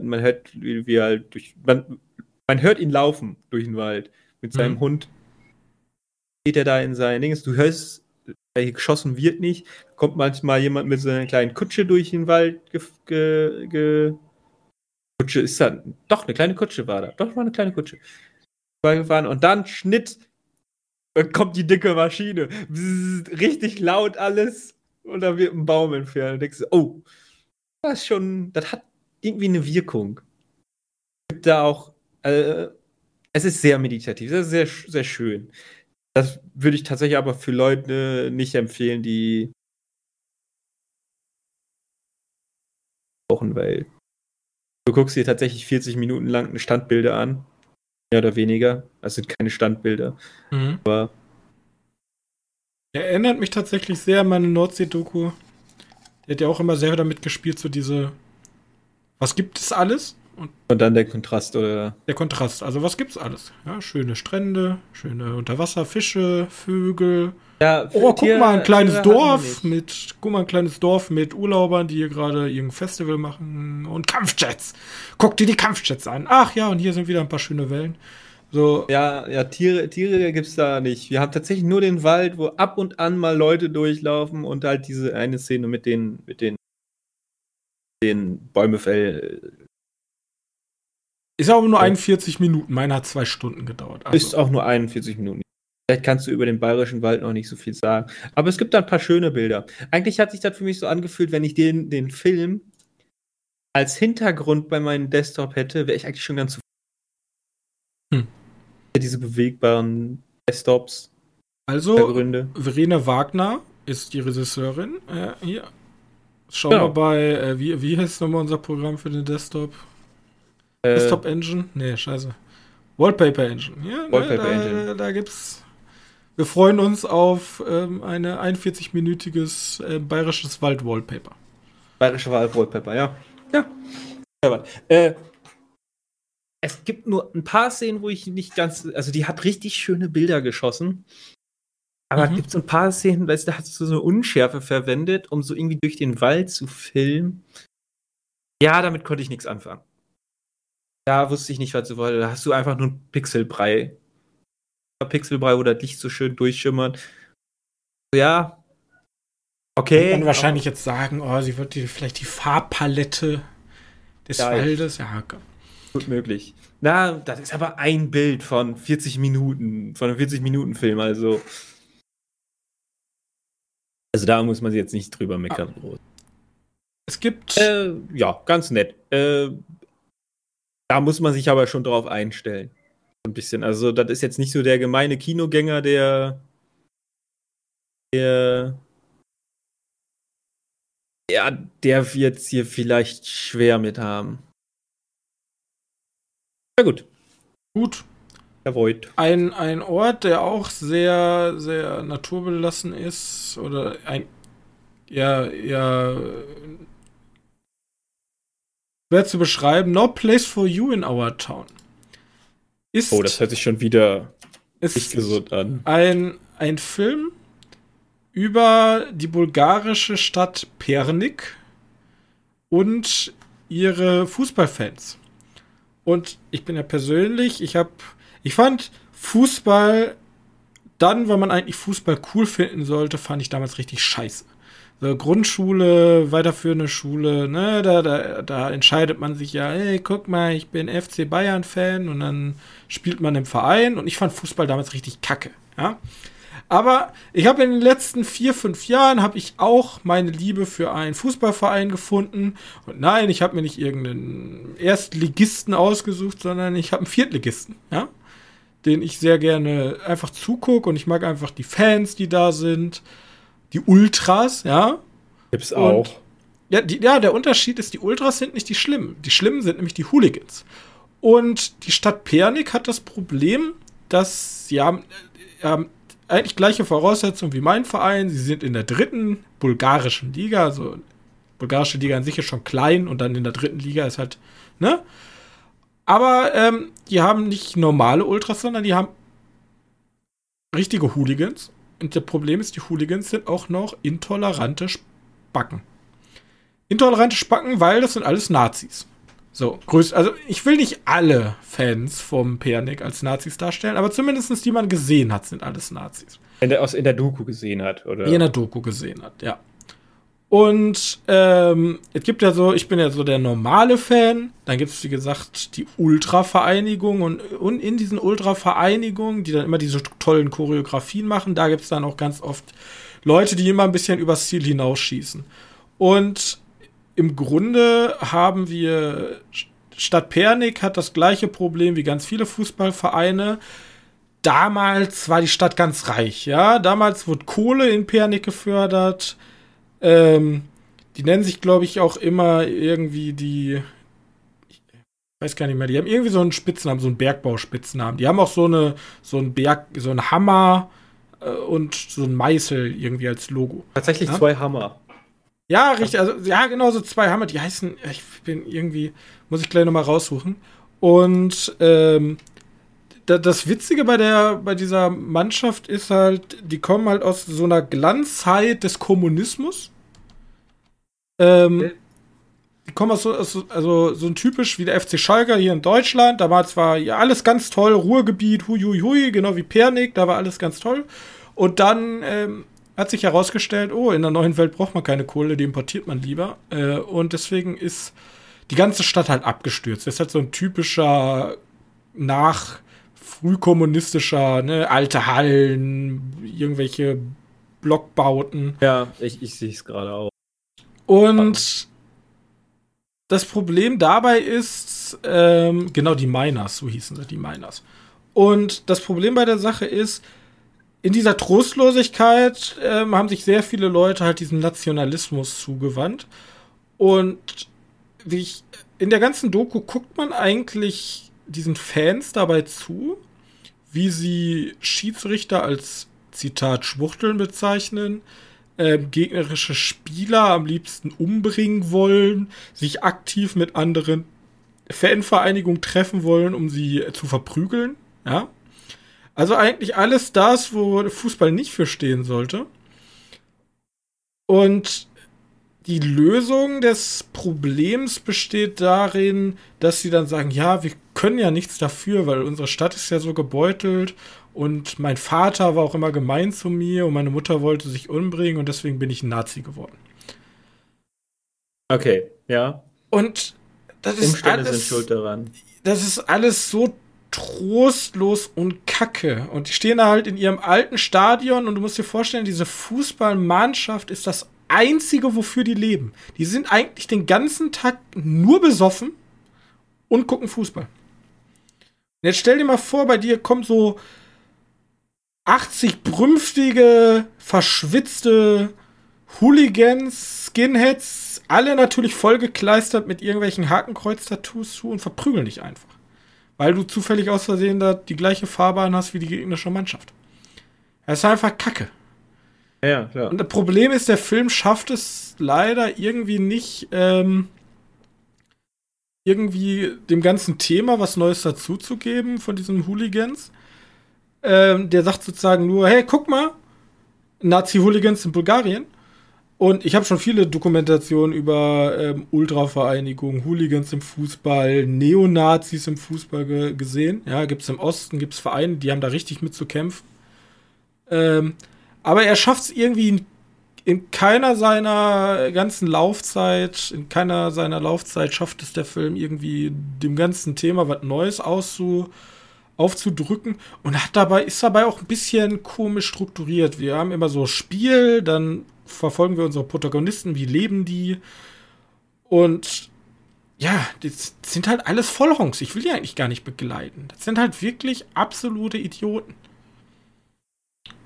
B: Man hört, wie, er halt durch. Man, man hört ihn laufen durch den Wald mit seinem
A: Mhm.
B: Hund. Geht er da in sein Dings. Du hörst, hier geschossen wird nicht. Kommt manchmal jemand mit so einer kleinen Kutsche durch den Wald. Ge, ge, ge Kutsche ist da. Doch, eine kleine Kutsche war da. Doch, war eine kleine Kutsche. Und dann Schnitt. Dann kommt die dicke Maschine. Richtig laut alles. Und da wird ein Baum entfernt. Und denkst du, oh, das ist schon, das hat irgendwie eine Wirkung. Gibt da auch, äh, es ist sehr meditativ, sehr, sehr, sehr schön. Das würde ich tatsächlich aber für Leute nicht empfehlen, die brauchen, weil du guckst dir tatsächlich 40 Minuten lang Standbilder an. Mehr oder weniger. Das sind keine Standbilder.
A: Mhm.
B: Aber
A: Er erinnert mich tatsächlich sehr an meine Nordsee-Doku. Der hat ja auch immer sehr damit gespielt, so diese. Was gibt es alles? Und
B: und dann der Kontrast oder
A: der Kontrast. Also, was gibt's alles? Ja, schöne Strände, schöne Unterwasserfische, Vögel.
B: Ja,
A: Oh, guck
B: Tiere-
A: mal, ein kleines
B: Tiere
A: Dorf
B: nicht.
A: mit. Guck mal, ein kleines Dorf mit Urlaubern, die hier gerade irgendein Festival machen. Und Kampfjets. Guck dir die Kampfjets an. Ach ja, und hier sind wieder ein paar schöne Wellen. So,
B: Ja, ja, Tiere, Tiere gibt's da nicht. Wir haben tatsächlich nur den Wald, wo ab und an mal Leute durchlaufen und halt diese eine Szene mit den, mit den, den Bäumefell.
A: Ist aber nur
B: Ja.
A: 41 Minuten. Meiner hat zwei Stunden gedauert. Also,
B: Ist auch nur 41 Minuten. Vielleicht kannst du über den bayerischen Wald noch nicht so viel sagen. Aber es gibt da ein paar schöne Bilder. Eigentlich hat sich das für mich so angefühlt, wenn ich den, den Film als Hintergrund bei meinem Desktop hätte, wäre ich eigentlich schon ganz
A: Hm.
B: Diese bewegbaren Desktops.
A: Also,
B: Gründe.
A: Verena Wagner ist die Regisseurin. Äh, hier. Schauen
B: Genau.
A: wir bei, äh, wie, wie heißt nochmal unser Programm für den Desktop?
B: Äh,
A: Desktop Engine? Nee, scheiße. Wallpaper Engine. Ja,
B: Wallpaper
A: ne, da,
B: Engine.
A: Da gibt's. Wir freuen uns auf ähm, eine 41-minütiges äh, bayerisches Wald-Wallpaper.
B: Bayerische Wahlwallpaper, ja. Ja. äh, es gibt nur ein paar Szenen, wo ich nicht ganz. Also, die hat richtig schöne Bilder geschossen. Aber
A: Mhm.
B: es gibt so ein paar Szenen, weißt da hast du so eine Unschärfe verwendet, um so irgendwie durch den Wald zu filmen. Ja, damit konnte ich nichts anfangen. Da wusste ich nicht, was du wolltest. Da hast du einfach nur einen Pixelbrei. Ein Pixelbrei, wo das Licht so schön durchschimmert. Ja. Okay.
A: Man wahrscheinlich jetzt sagen, oh, sie wird die, vielleicht die Farbpalette des
B: Ja,
A: Waldes. Ja, okay.
B: Gut möglich. Na, das ist aber ein Bild von 40 Minuten, von einem 40-Minuten-Film, also. Also da muss man sich jetzt nicht drüber meckern. groß.
A: Es gibt.
B: Äh, ja, ganz nett. Äh, da muss man sich aber schon drauf einstellen. Ein bisschen. Also, das ist jetzt nicht so der gemeine Kinogänger, der. Der. Ja, der wird hier vielleicht schwer mit haben. Na gut,
A: gut.
B: Voigt.
A: Ein, ein Ort, der auch sehr, sehr naturbelassen ist, oder ein, ja, ja, schwer zu beschreiben, No Place for You in Our Town. Ist,
B: Oh, das hört sich schon wieder nicht gesund an.
A: ein, ein Film über die bulgarische Stadt Pernik und ihre Fußballfans. Und ich bin ja persönlich, ich habe, ich fand Fußball dann, wenn man eigentlich Fußball cool finden sollte, fand ich damals richtig scheiße. So Grundschule, weiterführende Schule, ne, da, da, da entscheidet man sich ja, hey, guck mal, ich bin FC Bayern-Fan und dann spielt man im Verein und ich fand Fußball damals richtig kacke, ja. Aber ich habe in den letzten vier, fünf Jahren habe ich auch meine Liebe für einen Fußballverein gefunden. Und nein, ich habe mir nicht irgendeinen Erstligisten ausgesucht, sondern ich habe einen Viertligisten, ja, den ich sehr gerne einfach zugucke und ich mag einfach die Fans, die da sind, die Ultras, ja.
B: Gibt's
A: Und-
B: auch.
A: Ja, die, ja, der Unterschied ist, die Ultras sind nicht die Schlimmen. Die Schlimmen sind nämlich die Hooligans. Und die Stadt Pernik hat das Problem, dass sie haben, äh, haben eigentlich gleiche Voraussetzungen wie mein Verein. Sie sind in der dritten bulgarischen Liga, also bulgarische Liga an sich ist schon klein und dann in der dritten Liga ist halt, ne? Aber ähm, die haben nicht normale Ultras, sondern die haben richtige Hooligans. Und das Problem ist, die Hooligans sind auch noch intolerante Spacken. Intolerante Spacken, weil das sind alles Nazis. So, größt, also ich will nicht alle Fans vom Pernik als Nazis darstellen, aber zumindest die man gesehen hat, sind alles Nazis.
B: In der, aus, in der Doku gesehen hat, oder?
A: Die in der Doku gesehen hat, ja. Und ähm, es gibt ja so, ich bin ja so der normale Fan, dann gibt es, wie gesagt, die Ultra-Vereinigung und, und in diesen Ultra-Vereinigungen, die dann immer diese tollen Choreografien machen, da gibt es dann auch ganz oft Leute, die immer ein bisschen übers Ziel hinausschießen. Und im Grunde haben wir, Stadt Pernik hat das gleiche Problem wie ganz viele Fußballvereine. Damals war die Stadt ganz reich, ja. Damals wurde Kohle in Pernik gefördert. Ähm, die nennen sich, glaube ich, auch immer irgendwie die. Ich weiß gar nicht mehr, die haben irgendwie so einen Spitznamen, so einen Bergbauspitznamen. Die haben auch so eine, so einen Berg, so einen Hammer äh, und so einen Meißel irgendwie als Logo.
B: Tatsächlich
A: Ja?
B: zwei Hammer.
A: Ja, richtig. Also, ja, genau, so zwei Hammer. Die heißen, ich bin irgendwie, muss ich gleich nochmal raussuchen. Und ähm, das Witzige bei der, bei dieser Mannschaft ist halt, die kommen halt aus so einer Glanzzeit des Kommunismus. Ähm, die kommen aus so, aus so, also so ein typisch wie der FC Schalke hier in Deutschland. Da war zwar ja alles ganz toll, Ruhrgebiet, hui, hui, hui, genau wie Pernik, da war alles ganz toll. Und dann ähm, hat sich herausgestellt, oh, in der neuen Welt braucht man keine Kohle, die importiert man lieber. Äh, und deswegen ist die ganze Stadt halt abgestürzt. Das ist halt so ein typischer nach frühkommunistischer, ne, alte Hallen, irgendwelche Blockbauten.
B: Ja, ich, ich sehe es gerade auch.
A: Und das Problem dabei ist, ähm, genau, die Miners, so hießen sie, die Miners. Und das Problem bei der Sache ist, in dieser Trostlosigkeit ähm, haben sich sehr viele Leute halt diesem Nationalismus zugewandt. Und wie ich, in der ganzen Doku guckt man eigentlich diesen Fans dabei zu, wie sie Schiedsrichter als Zitat Schwuchteln bezeichnen, äh, gegnerische Spieler am liebsten umbringen wollen, sich aktiv mit anderen Fanvereinigungen treffen wollen, um sie zu verprügeln. Ja. Also eigentlich alles das, wo Fußball nicht für stehen sollte. Und die Lösung des Problems besteht darin, dass sie dann sagen, ja, wir können ja nichts dafür, weil unsere Stadt ist ja so gebeutelt und mein Vater war auch immer gemein zu mir und meine Mutter wollte sich umbringen und deswegen bin ich ein Nazi geworden.
B: Okay, ja.
A: Und das ist
B: Umstände
A: alles,
B: sind schuld daran.
A: das ist alles so trostlos und kacke. Und die stehen da halt in ihrem alten Stadion und du musst dir vorstellen, diese Fußballmannschaft ist das einzige, wofür die leben. Die sind eigentlich den ganzen Tag nur besoffen und gucken Fußball. Jetzt stell dir mal vor, bei dir kommt so 80 brünftige, verschwitzte Hooligans, Skinheads, alle natürlich vollgekleistert mit irgendwelchen Hakenkreuz-Tattoos zu und verprügeln dich einfach. Weil du zufällig aus Versehen da die gleiche Farbe an hast wie die gegnerische Mannschaft. Das ist einfach Kacke.
B: Ja, klar.
A: Und das Problem ist, der Film schafft es leider irgendwie nicht, ähm, irgendwie dem ganzen Thema was Neues dazuzugeben von diesen Hooligans. Ähm, der sagt sozusagen nur, hey, guck mal, Nazi-Hooligans in Bulgarien. Und ich habe schon viele Dokumentationen über ähm, Ultravereinigungen, Hooligans im Fußball, Neonazis im Fußball ge gesehen. Ja, gibt es im Osten, gibt es Vereine, die haben da richtig mit zu kämpfen. Ähm, aber er schafft es irgendwie in, in keiner seiner ganzen Laufzeit, in keiner seiner Laufzeit schafft es der Film irgendwie dem ganzen Thema was Neues auszu, aufzudrücken und hat dabei, ist dabei auch ein bisschen komisch strukturiert. Wir haben immer so Spiel, dann verfolgen wir unsere Protagonisten, wie leben die und ja, das sind halt alles Vollhongs. Ich will die eigentlich gar nicht begleiten. Das sind halt wirklich absolute Idioten.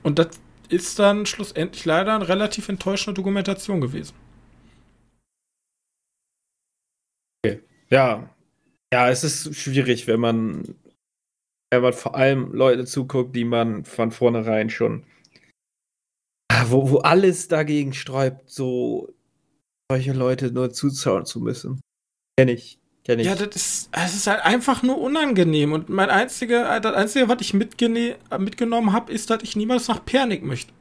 A: Und das ist dann schlussendlich leider eine relativ enttäuschende Dokumentation gewesen.
B: Ja. Ja, es ist schwierig, wenn man, wenn man vor allem Leute zuguckt, die man von vornherein schon, wo, wo alles dagegen sträubt, so solche Leute nur zuschauen zu müssen. Kenn ich. Ich.
A: Ja, das ist, es ist halt einfach nur unangenehm. Und mein einziger, das Einzige, was ich mitgene äh, mitgenommen habe, ist, dass ich niemals nach Pernik möchte.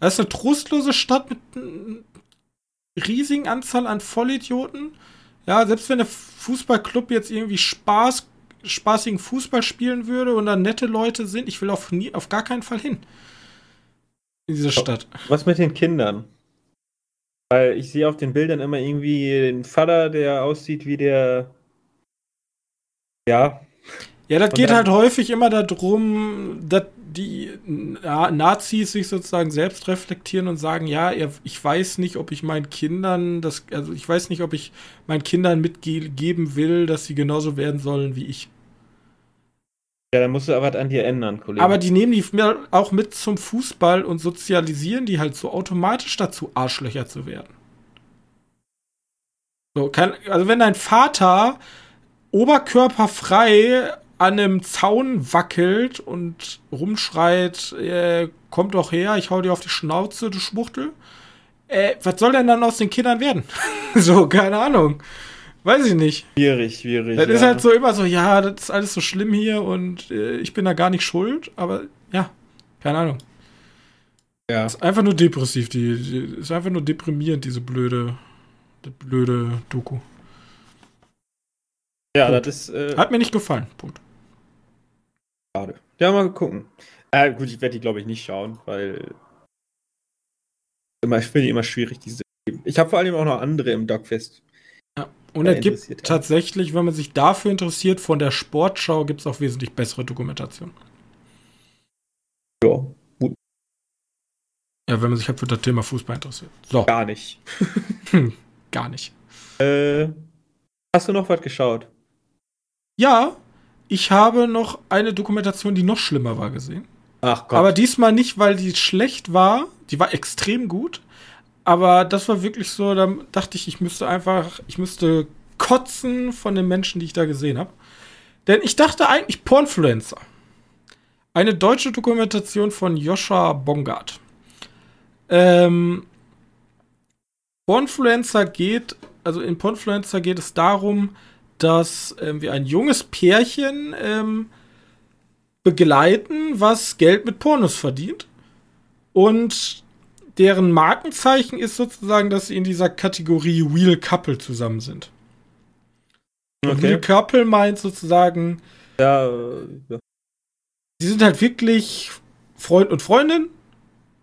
A: Das ist eine trostlose Stadt mit einer riesigen Anzahl an Vollidioten. Ja, selbst wenn der Fußballclub jetzt irgendwie Spaß, spaßigen Fußball spielen würde und da nette Leute sind, ich will auf, nie, auf gar keinen Fall hin. In diese Stadt.
B: Was mit den Kindern? Weil ich sehe auf den Bildern immer irgendwie den Vater, der aussieht wie der. Ja.
A: Ja, das
B: Und
A: geht halt häufig immer darum, dass die Na Nazis sich sozusagen selbst reflektieren und sagen, ja, ich weiß nicht, ob ich meinen Kindern das, also ich weiß nicht, ob ich meinen Kindern mitgeben will, dass sie genauso werden sollen wie ich.
B: Ja, dann musst du aber was an dir ändern, Kollege.
A: Aber die nehmen die auch mit zum Fußball und sozialisieren die halt so automatisch dazu, Arschlöcher zu werden. So, kann, also wenn dein Vater oberkörperfrei an einem Zaun wackelt und rumschreit, äh, komm doch her, ich hau dir auf die Schnauze, du Schwuchtel. Äh, was soll denn dann aus den Kindern werden? so, keine Ahnung. Weiß ich nicht.
B: schwierig, schwierig.
A: Das
B: ja.
A: ist halt so immer so, ja, das ist alles so schlimm hier und äh, ich bin da gar nicht schuld, aber ja, keine Ahnung.
B: Ja.
A: Ist einfach nur depressiv, die, die ist einfach nur deprimierend, diese blöde, die blöde Doku.
B: Ja,
A: Punkt.
B: das ist äh,
A: Hat mir nicht gefallen. Punkt.
B: schade. Ja, mal gucken. Äh, gut, ich werde die, glaube ich, nicht schauen, weil immer, ich finde die immer schwierig, diese. Ich habe vor allem auch noch andere im Dogfest.
A: Und
B: Ja,
A: es gibt
B: interessiert, ja.
A: tatsächlich, wenn man sich dafür interessiert, von der Sportschau gibt es auch wesentlich bessere Dokumentation.
B: Ja,
A: Ja, wenn man sich halt für das Thema Fußball interessiert. So,
B: gar nicht.
A: gar nicht.
B: Äh, Hast du noch was geschaut?
A: Ja, ich habe noch eine Dokumentation, die noch schlimmer war, gesehen.
B: Ach Gott.
A: Aber diesmal nicht, weil die schlecht war. Die war extrem gut. Aber das war wirklich so, da dachte ich, ich müsste einfach, ich müsste kotzen von den Menschen, die ich da gesehen habe. Denn ich dachte eigentlich Pornfluencer. Eine deutsche Dokumentation von Joscha Bongard. Ähm, Pornfluencer geht, also in Pornfluencer geht es darum, dass ähm, wir ein junges Pärchen ähm, begleiten, was Geld mit Pornos verdient. Und deren Markenzeichen ist sozusagen, dass sie in dieser Kategorie Real Couple zusammen sind. Okay. Real Couple meint sozusagen,
B: ja, äh, ja.
A: sie sind halt wirklich Freund und Freundin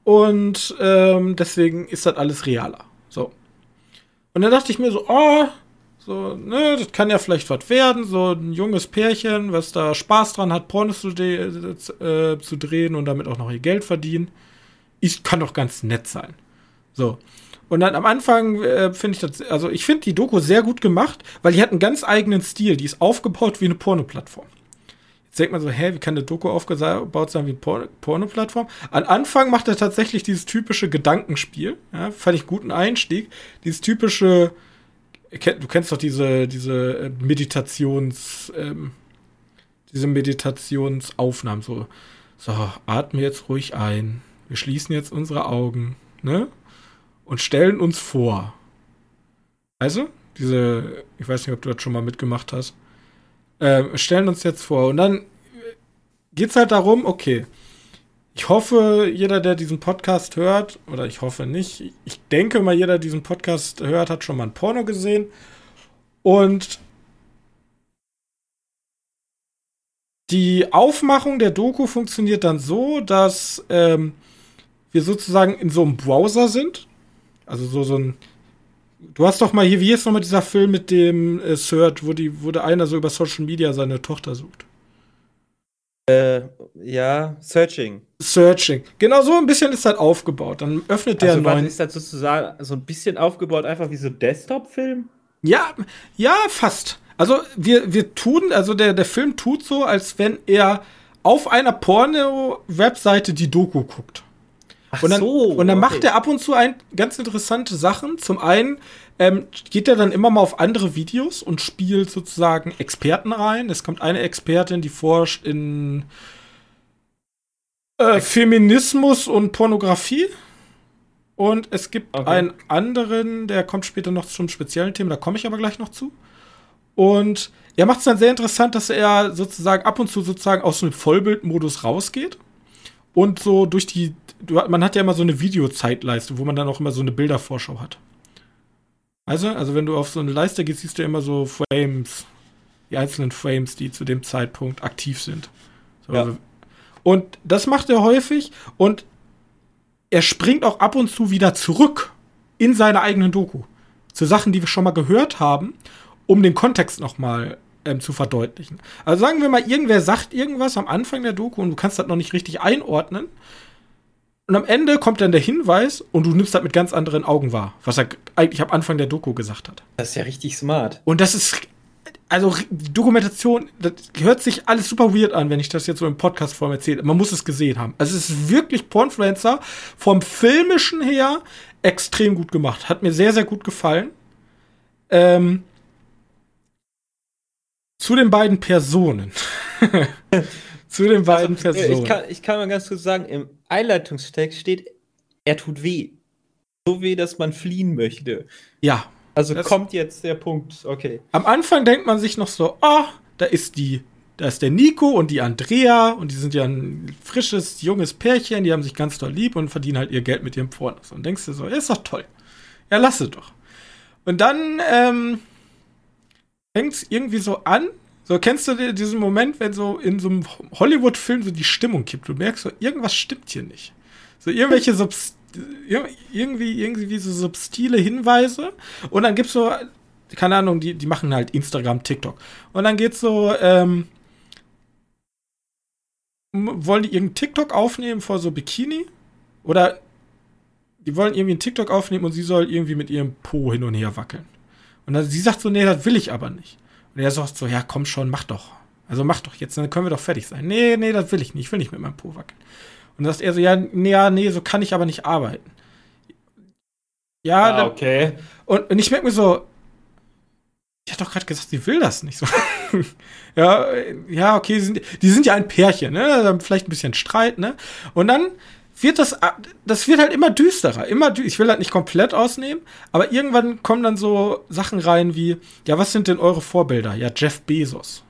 A: und ähm, deswegen ist das alles realer. So. Und dann dachte ich mir so, oh, so, ne, das kann ja vielleicht was werden, so ein junges Pärchen, was da Spaß dran hat, Pornos zu, äh, zu drehen und damit auch noch ihr Geld verdienen. Ich kann doch ganz nett sein. So. Und dann am Anfang äh, finde ich das, also ich finde die Doku sehr gut gemacht, weil die hat einen ganz eigenen Stil. Die ist aufgebaut wie eine Porno-Plattform. Jetzt denkt man so, hä, wie kann eine Doku aufgebaut sein wie eine Porno-Plattform? Am Anfang macht er tatsächlich dieses typische Gedankenspiel. Ja, fand ich guten Einstieg. Dieses typische, du kennst doch diese, diese äh, Meditations, ähm, diese Meditationsaufnahmen, so, so, atme jetzt ruhig ein. Wir schließen jetzt unsere Augen, ne? Und stellen uns vor. Also, diese, ich weiß nicht, ob du das schon mal mitgemacht hast. Äh, stellen uns jetzt vor. Und dann geht's halt darum, okay, ich hoffe, jeder, der diesen Podcast hört, oder ich hoffe nicht, ich denke mal, jeder, der diesen Podcast hört, hat schon mal ein Porno gesehen. Und die Aufmachung der Doku funktioniert dann so, dass ähm, wir sozusagen in so einem Browser sind. Also so, so ein. Du hast doch mal hier, wie ist nochmal dieser Film mit dem äh, Search, wo, die, wo der einer so über Social Media seine Tochter sucht?
B: Äh, ja, Searching.
A: Searching. Genau so ein bisschen ist halt aufgebaut. Dann öffnet der
B: also,
A: neuen.
B: Ist das sozusagen so ein bisschen aufgebaut, einfach wie so Desktop-Film?
A: Ja, ja, fast. Also wir, wir tun, also der, der Film tut so, als wenn er auf einer Porno-Webseite die Doku guckt.
B: Ach
A: und dann,
B: so,
A: und dann
B: okay.
A: macht er ab und zu ein, ganz interessante Sachen. Zum einen ähm, geht er dann immer mal auf andere Videos und spielt sozusagen Experten rein. Es kommt eine Expertin, die forscht in äh, Feminismus und Pornografie. Und es gibt
B: Okay.
A: einen anderen, der kommt später noch zum speziellen Thema, da komme ich aber gleich noch zu. Und er macht es dann sehr interessant, dass er sozusagen ab und zu sozusagen aus dem Vollbildmodus rausgeht und so durch die, du, man hat ja immer so eine Videozeitleiste, wo man dann auch immer so eine Bildervorschau hat. Also, also wenn du auf so eine Leiste gehst, siehst du immer so Frames, die einzelnen Frames, die zu dem Zeitpunkt aktiv sind. So,
B: Ja.
A: also- Und das macht er häufig und er springt auch ab und zu wieder zurück in seine eigenen Doku. Zu Sachen, die wir schon mal gehört haben, um den Kontext nochmal ähm, zu verdeutlichen. Also sagen wir mal, irgendwer sagt irgendwas am Anfang der Doku und du kannst das noch nicht richtig einordnen. Und am Ende kommt dann der Hinweis und du nimmst das mit ganz anderen Augen wahr, was er eigentlich am Anfang der Doku gesagt hat.
B: Das ist ja richtig smart.
A: Und das ist, also die Dokumentation, das hört sich alles super weird an, wenn ich das jetzt so im Podcast-Form erzähle. Man muss es gesehen haben. Also es ist wirklich Pornfluencer vom Filmischen her extrem gut gemacht. Hat mir sehr, sehr gut gefallen. Ähm, zu den beiden Personen. zu den beiden
B: Also,
A: Personen.
B: Ich kann, ich kann mal ganz kurz sagen, im Einleitungstext steht, er tut weh. So weh, dass man fliehen möchte.
A: ja,
B: Also kommt jetzt der Punkt, okay.
A: Am Anfang denkt man sich noch so, ah, da ist die, da ist der Nico und die Andrea und die sind ja ein frisches, junges Pärchen, die haben sich ganz doll lieb und verdienen halt ihr Geld mit ihrem Pornos. Und denkst du so, ja, ist doch toll. Ja, lass es doch. Und dann ähm, fängt es irgendwie so an. So, kennst du di- diesen Moment, wenn so in so einem Hollywood-Film so die Stimmung kippt? Du merkst so, irgendwas stimmt hier nicht. So irgendwelche Subs ir- irgendwie, irgendwie so subtile Hinweise. Und dann gibt's so, keine Ahnung, die, die machen halt Instagram, TikTok. Und dann geht's so, ähm, wollen die irgendeinen TikTok aufnehmen vor so Bikini? Oder die wollen irgendwie einen TikTok aufnehmen und sie soll irgendwie mit ihrem Po hin und her wackeln. Und dann sie sagt so, nee, das will ich aber nicht. Und er sagt so, ja, komm schon, mach doch. Also mach doch jetzt, dann können wir doch fertig sein. Nee, nee, das will ich nicht. Ich will nicht mit meinem Po wackeln. Und dann sagt er so, ja, nee, ja, nee, so kann ich aber nicht arbeiten. Ja,
B: Ah,
A: dann,
B: okay.
A: und, und ich merke mir so, ich hatte doch gerade gesagt, sie will das nicht so. ja, äh, ja, okay, die sind, die sind ja ein Pärchen, ne? Da haben Vielleicht ein bisschen Streit, ne? Und dann wird das, äh, das wird halt immer düsterer, immer dü Ich will halt nicht komplett ausnehmen, aber irgendwann kommen dann so Sachen rein wie, ja, was sind denn eure Vorbilder? Ja, Jeff Bezos.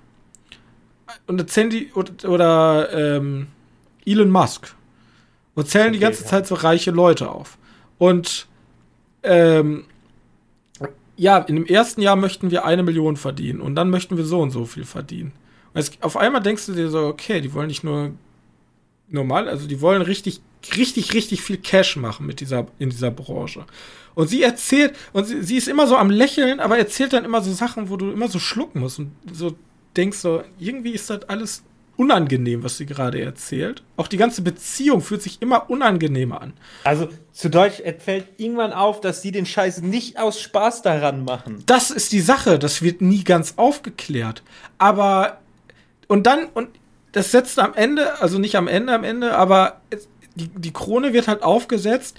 A: Und erzählen die, oder, oder ähm, Elon Musk. Und zählen die
B: Okay,
A: ganze
B: ja.
A: Zeit so reiche Leute auf. Und ähm, ja, in dem ersten Jahr möchten wir eine Million verdienen und dann möchten wir so und so viel verdienen. Und es, auf einmal denkst du dir so, okay, die wollen nicht nur normal, also die wollen richtig, richtig, richtig viel Cash machen mit dieser, in dieser Branche. Und sie erzählt, und sie, sie ist immer so am Lächeln, aber erzählt dann immer so Sachen, wo du immer so schlucken musst und so denkst so, irgendwie ist das alles unangenehm, was sie gerade erzählt. Auch die ganze Beziehung fühlt sich immer unangenehmer an.
B: Also zu Deutsch, es fällt irgendwann auf, dass die den Scheiß nicht aus Spaß daran machen.
A: Das ist die Sache, das wird nie ganz aufgeklärt. Aber und dann und das setzt am Ende, also nicht am Ende, am Ende, aber die, die Krone wird halt aufgesetzt.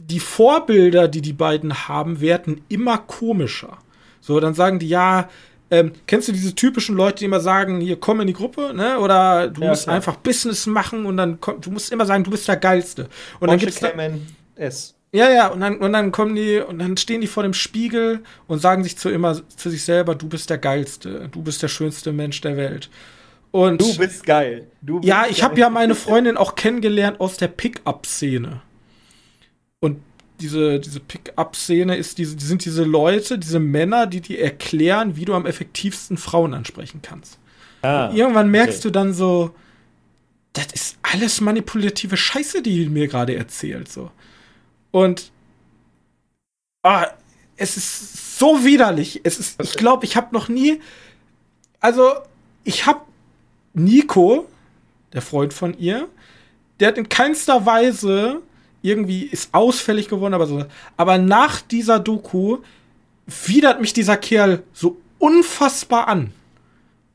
A: Die Vorbilder, die die beiden haben, werden immer komischer. So, dann sagen die, ja, ähm, kennst du diese typischen Leute, die immer sagen, hier komm in die Gruppe, ne? Oder du
B: Ja,
A: musst
B: klar.
A: einfach Business machen und dann komm, du musst immer sagen, du bist der Geilste. Und dann
B: Porsche
A: gibt's da,
B: Cayman S.
A: ja, ja, und dann, und dann kommen die und dann stehen die vor dem Spiegel und sagen sich zu immer zu sich selber, du bist der geilste, du bist der schönste Mensch der Welt. Und
B: Du bist geil. Du bist
A: ja, ich habe ja meine Freundin auch kennengelernt aus der Pickup-Szene. Und diese, diese Pickup-Szene ist diese, die sind diese Leute, diese Männer, die dir erklären, wie du am effektivsten Frauen ansprechen kannst.
B: Ah,
A: Irgendwann merkst
B: okay.
A: du dann so, das ist alles manipulative Scheiße, die mir gerade erzählt, so. Und ah, es ist so widerlich. Es ist, ich glaube, ich habe noch nie, also ich habe Nico, der Freund von ihr, der hat in keinster Weise irgendwie ist ausfällig geworden, aber so. Aber nach dieser Doku widert mich dieser Kerl so unfassbar an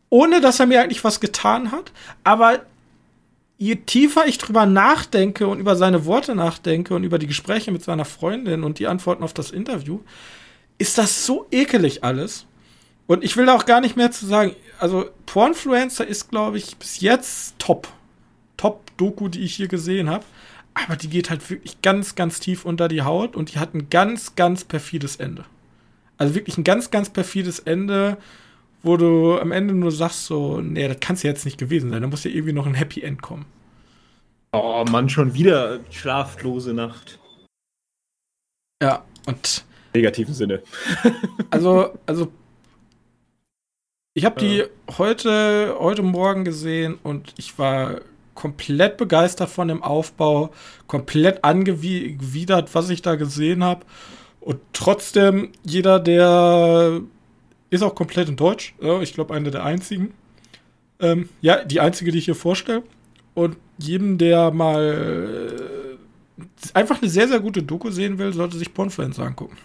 A: ohne dass er mir eigentlich was getan hat. Aber je tiefer ich drüber nachdenke und über seine Worte nachdenke und über die Gespräche mit seiner Freundin und die Antworten auf das Interview, ist das so ekelig alles. Und ich will da auch gar nicht mehr zu sagen. Also, Pornfluencer ist, glaube ich, bis jetzt top. Top-Doku, die ich hier gesehen habe. Aber die geht halt wirklich ganz, ganz tief unter die Haut und die hat ein ganz, ganz perfides Ende. Also wirklich ein ganz, ganz perfides Ende, wo du am Ende nur sagst so, nee, das kann es ja jetzt nicht gewesen sein. Da muss ja irgendwie noch ein Happy End kommen.
B: Oh Mann, schon wieder schlaflose Nacht.
A: Ja, und
B: Negativen Sinne.
A: also, also ich habe die heute, heute Morgen gesehen und ich war komplett begeistert von dem Aufbau, komplett angewidert, was ich da gesehen habe. Und trotzdem, jeder, der ist auch komplett in Deutsch. Ich glaube, einer der einzigen. Ähm, ja, die einzige, die ich hier vorstelle. Und jedem, der mal äh, einfach eine sehr, sehr gute Doku sehen will, sollte sich Pornfluencer angucken.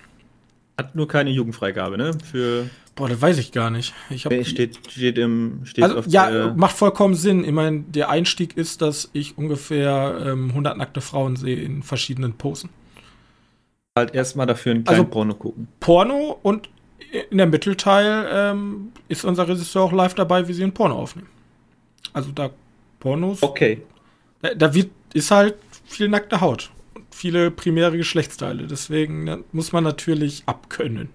B: Hat nur keine Jugendfreigabe, ne? Für
A: Boah, das weiß ich gar nicht. Ich hab,
B: steht, steht im steht
A: also,
B: auf
A: ja,
B: der-
A: macht vollkommen Sinn. Ich meine, der Einstieg ist, dass ich ungefähr ähm, 100 nackte Frauen sehe in verschiedenen Posen.
B: halt erstmal dafür einen kleinen
A: Also-
B: Porno gucken.
A: Porno und in der Mittelteil ähm, ist unser Regisseur auch live dabei, wie sie ein Porno aufnehmen. Also da Pornos,
B: Okay.
A: da, da wird, ist halt viel nackte Haut viele primäre Geschlechtsteile. Deswegen ne, muss man natürlich abkönnen.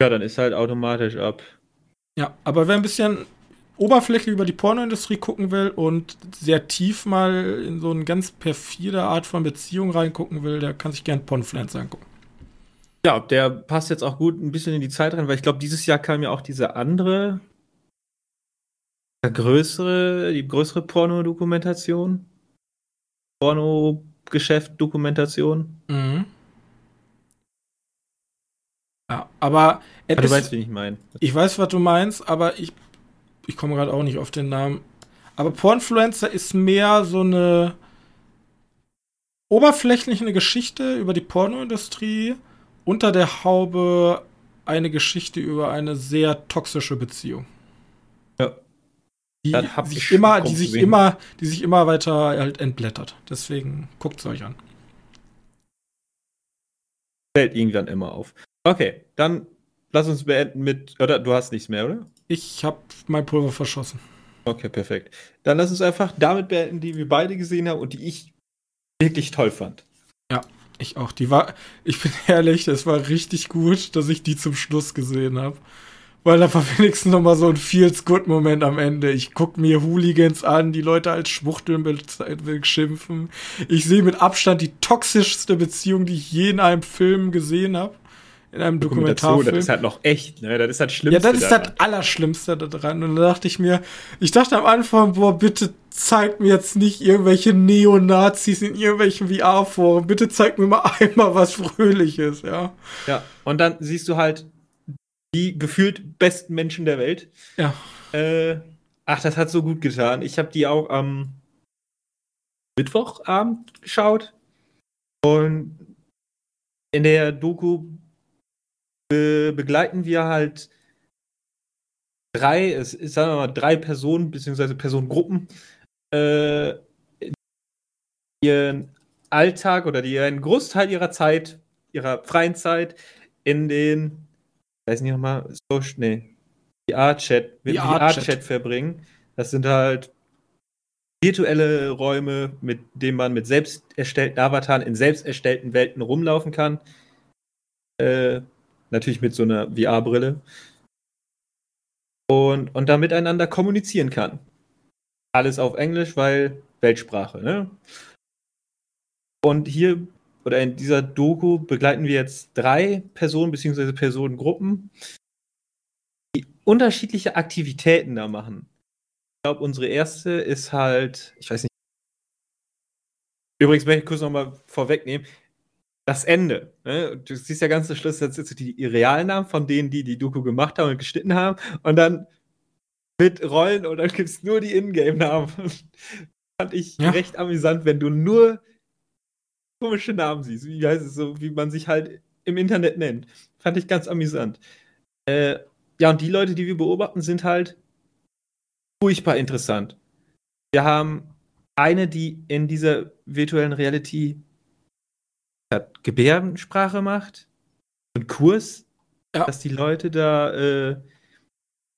B: Ja, dann ist halt automatisch ab.
A: Ja, aber wer ein bisschen oberflächlich über die Pornoindustrie gucken will und sehr tief mal in so eine ganz perfide Art von Beziehung reingucken will, der kann sich gern Pornfluencer angucken.
B: Ja, der passt jetzt auch gut ein bisschen in die Zeit rein, weil ich glaube, dieses Jahr kam ja auch diese andere, der größere, die größere Porno-Dokumentation. Porno-Geschäft-Dokumentation.
A: Mhm. Ja, aber es
B: Ah, du weißt, wen ich meine.
A: ich weiß, was du meinst, aber ich, ich komme gerade auch nicht auf den Namen. Aber Pornfluencer ist mehr so eine oberflächliche Geschichte über die Pornoindustrie unter der Haube eine Geschichte über eine sehr toxische Beziehung.
B: Ja.
A: Die sich
B: ich
A: immer, die sich immer, die sich immer weiter halt entblättert. Deswegen guckt es euch an.
B: Fällt irgendwann immer auf. Okay, dann lass uns beenden mit. Oder du hast nichts mehr, oder?
A: Ich habe mein Pulver verschossen.
B: Okay, perfekt. Dann lass uns einfach damit beenden, die wir beide gesehen haben und die ich wirklich toll fand.
A: Ich auch. Die war, ich bin ehrlich, es war richtig gut, dass ich die zum Schluss gesehen habe. Weil da war wenigstens noch mal so ein Feels-Good-Moment am Ende. Ich guck mir Hooligans an, die Leute als Schwuchteln beschimpfen. Ich sehe mit Abstand die toxischste Beziehung, die ich je in einem Film gesehen habe. In einem Dokumentarfilm.
B: das ist halt noch echt, ne? Das ist halt
A: Ja,
B: Schlimmste.
A: das ist
B: daran.
A: das Allerschlimmste daran. Und da dachte ich mir, ich dachte am Anfang, boah, bitte zeigt mir jetzt nicht irgendwelche Neonazis in irgendwelchen VR-Foren. Bitte zeigt mir mal einmal was Fröhliches, ja.
B: Ja, und dann siehst du halt die gefühlt besten Menschen der Welt.
A: Ja.
B: Äh, ach, das hat so gut getan. Ich habe die auch am Mittwochabend geschaut. Und in der Doku be begleiten wir halt drei, es ist, sagen wir mal, drei Personen, beziehungsweise Personengruppen, äh, ihren Alltag oder die einen Großteil ihrer Zeit, ihrer freien Zeit in den, weiß nicht nochmal, Social, nee, VR-Chat,
A: VR-Chat.
B: VR-Chat verbringen. Das sind halt virtuelle Räume, mit denen man mit selbst erstellten Avataren in selbst erstellten Welten rumlaufen kann. Äh, natürlich mit so einer VR-Brille. Und, und da miteinander kommunizieren kann. Alles auf Englisch, weil Weltsprache, ne? Und hier oder in dieser Doku begleiten wir jetzt drei Personen bzw. Personengruppen, die unterschiedliche Aktivitäten da machen. Ich glaube, unsere erste ist halt, ich weiß nicht. Übrigens möchte ich kurz nochmal vorwegnehmen. Das Ende. Ne? Du siehst ja ganz zum Schluss, das sind die, die Realnamen von denen, die die Doku gemacht haben und geschnitten haben. Und dann mit Rollen und dann gibt es nur die Ingame-Namen. Fand ich
A: Ja.
B: recht amüsant, wenn du nur komische Namen siehst. Wie heißt es so, wie man sich halt im Internet nennt. Fand ich ganz amüsant. Äh, ja, und die Leute, die wir beobachten, sind halt furchtbar interessant. Wir haben eine, die in dieser virtuellen Reality hat Gebärdensprache macht. Einen Kurs,
A: Ja.
B: dass die Leute da äh,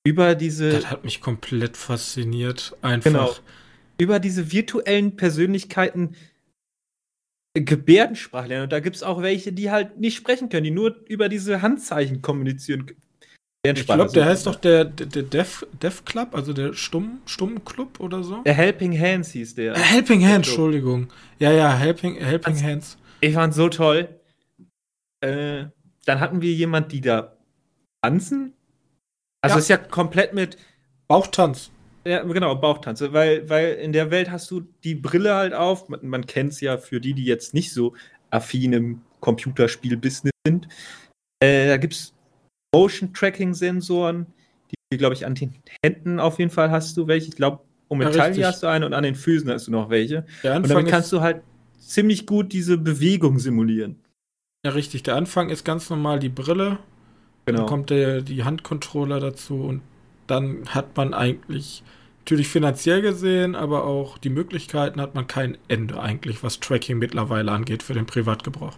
B: über diese
A: Das hat mich komplett fasziniert. Einfach.
B: Genau. über diese virtuellen Persönlichkeiten Gebärdensprache lernen. Und da gibt es auch welche, die halt nicht sprechen können, die nur über diese Handzeichen kommunizieren.
A: Ich glaube, der heißt doch der, der, Deaf, Deaf Club, also der Stumm, Stumm Club oder so.
B: Der Helping Hands hieß der.
A: Äh, Helping Hand,
B: Club.
A: Entschuldigung. Ja, ja, Helping, Helping
B: Also-
A: Hands.
B: Ich fand's so toll. Äh, dann hatten wir jemand, die da tanzen. Also
A: Ja.
B: ist ja komplett mit
A: Bauchtanz.
B: Ja, genau, Bauchtanz. Weil, weil in der Welt hast du die Brille halt auf. Man, man kennt es ja für die, die jetzt nicht so affin im Computerspiel-Business sind. Äh, da gibt es Motion-Tracking-Sensoren, die, glaube ich, an den Händen auf jeden Fall hast du welche. Ich glaube, um
A: Ja,
B: den Taille
A: richtig.
B: hast du eine und an den Füßen hast du noch welche. Und damit kannst du halt ziemlich gut diese Bewegung simulieren.
A: ja richtig, der Anfang ist ganz normal die Brille.
B: Genau.
A: Dann kommt der, die Handcontroller dazu und dann hat man eigentlich, natürlich finanziell gesehen, aber auch die Möglichkeiten hat man kein Ende eigentlich, was Tracking mittlerweile angeht für den Privatgebrauch.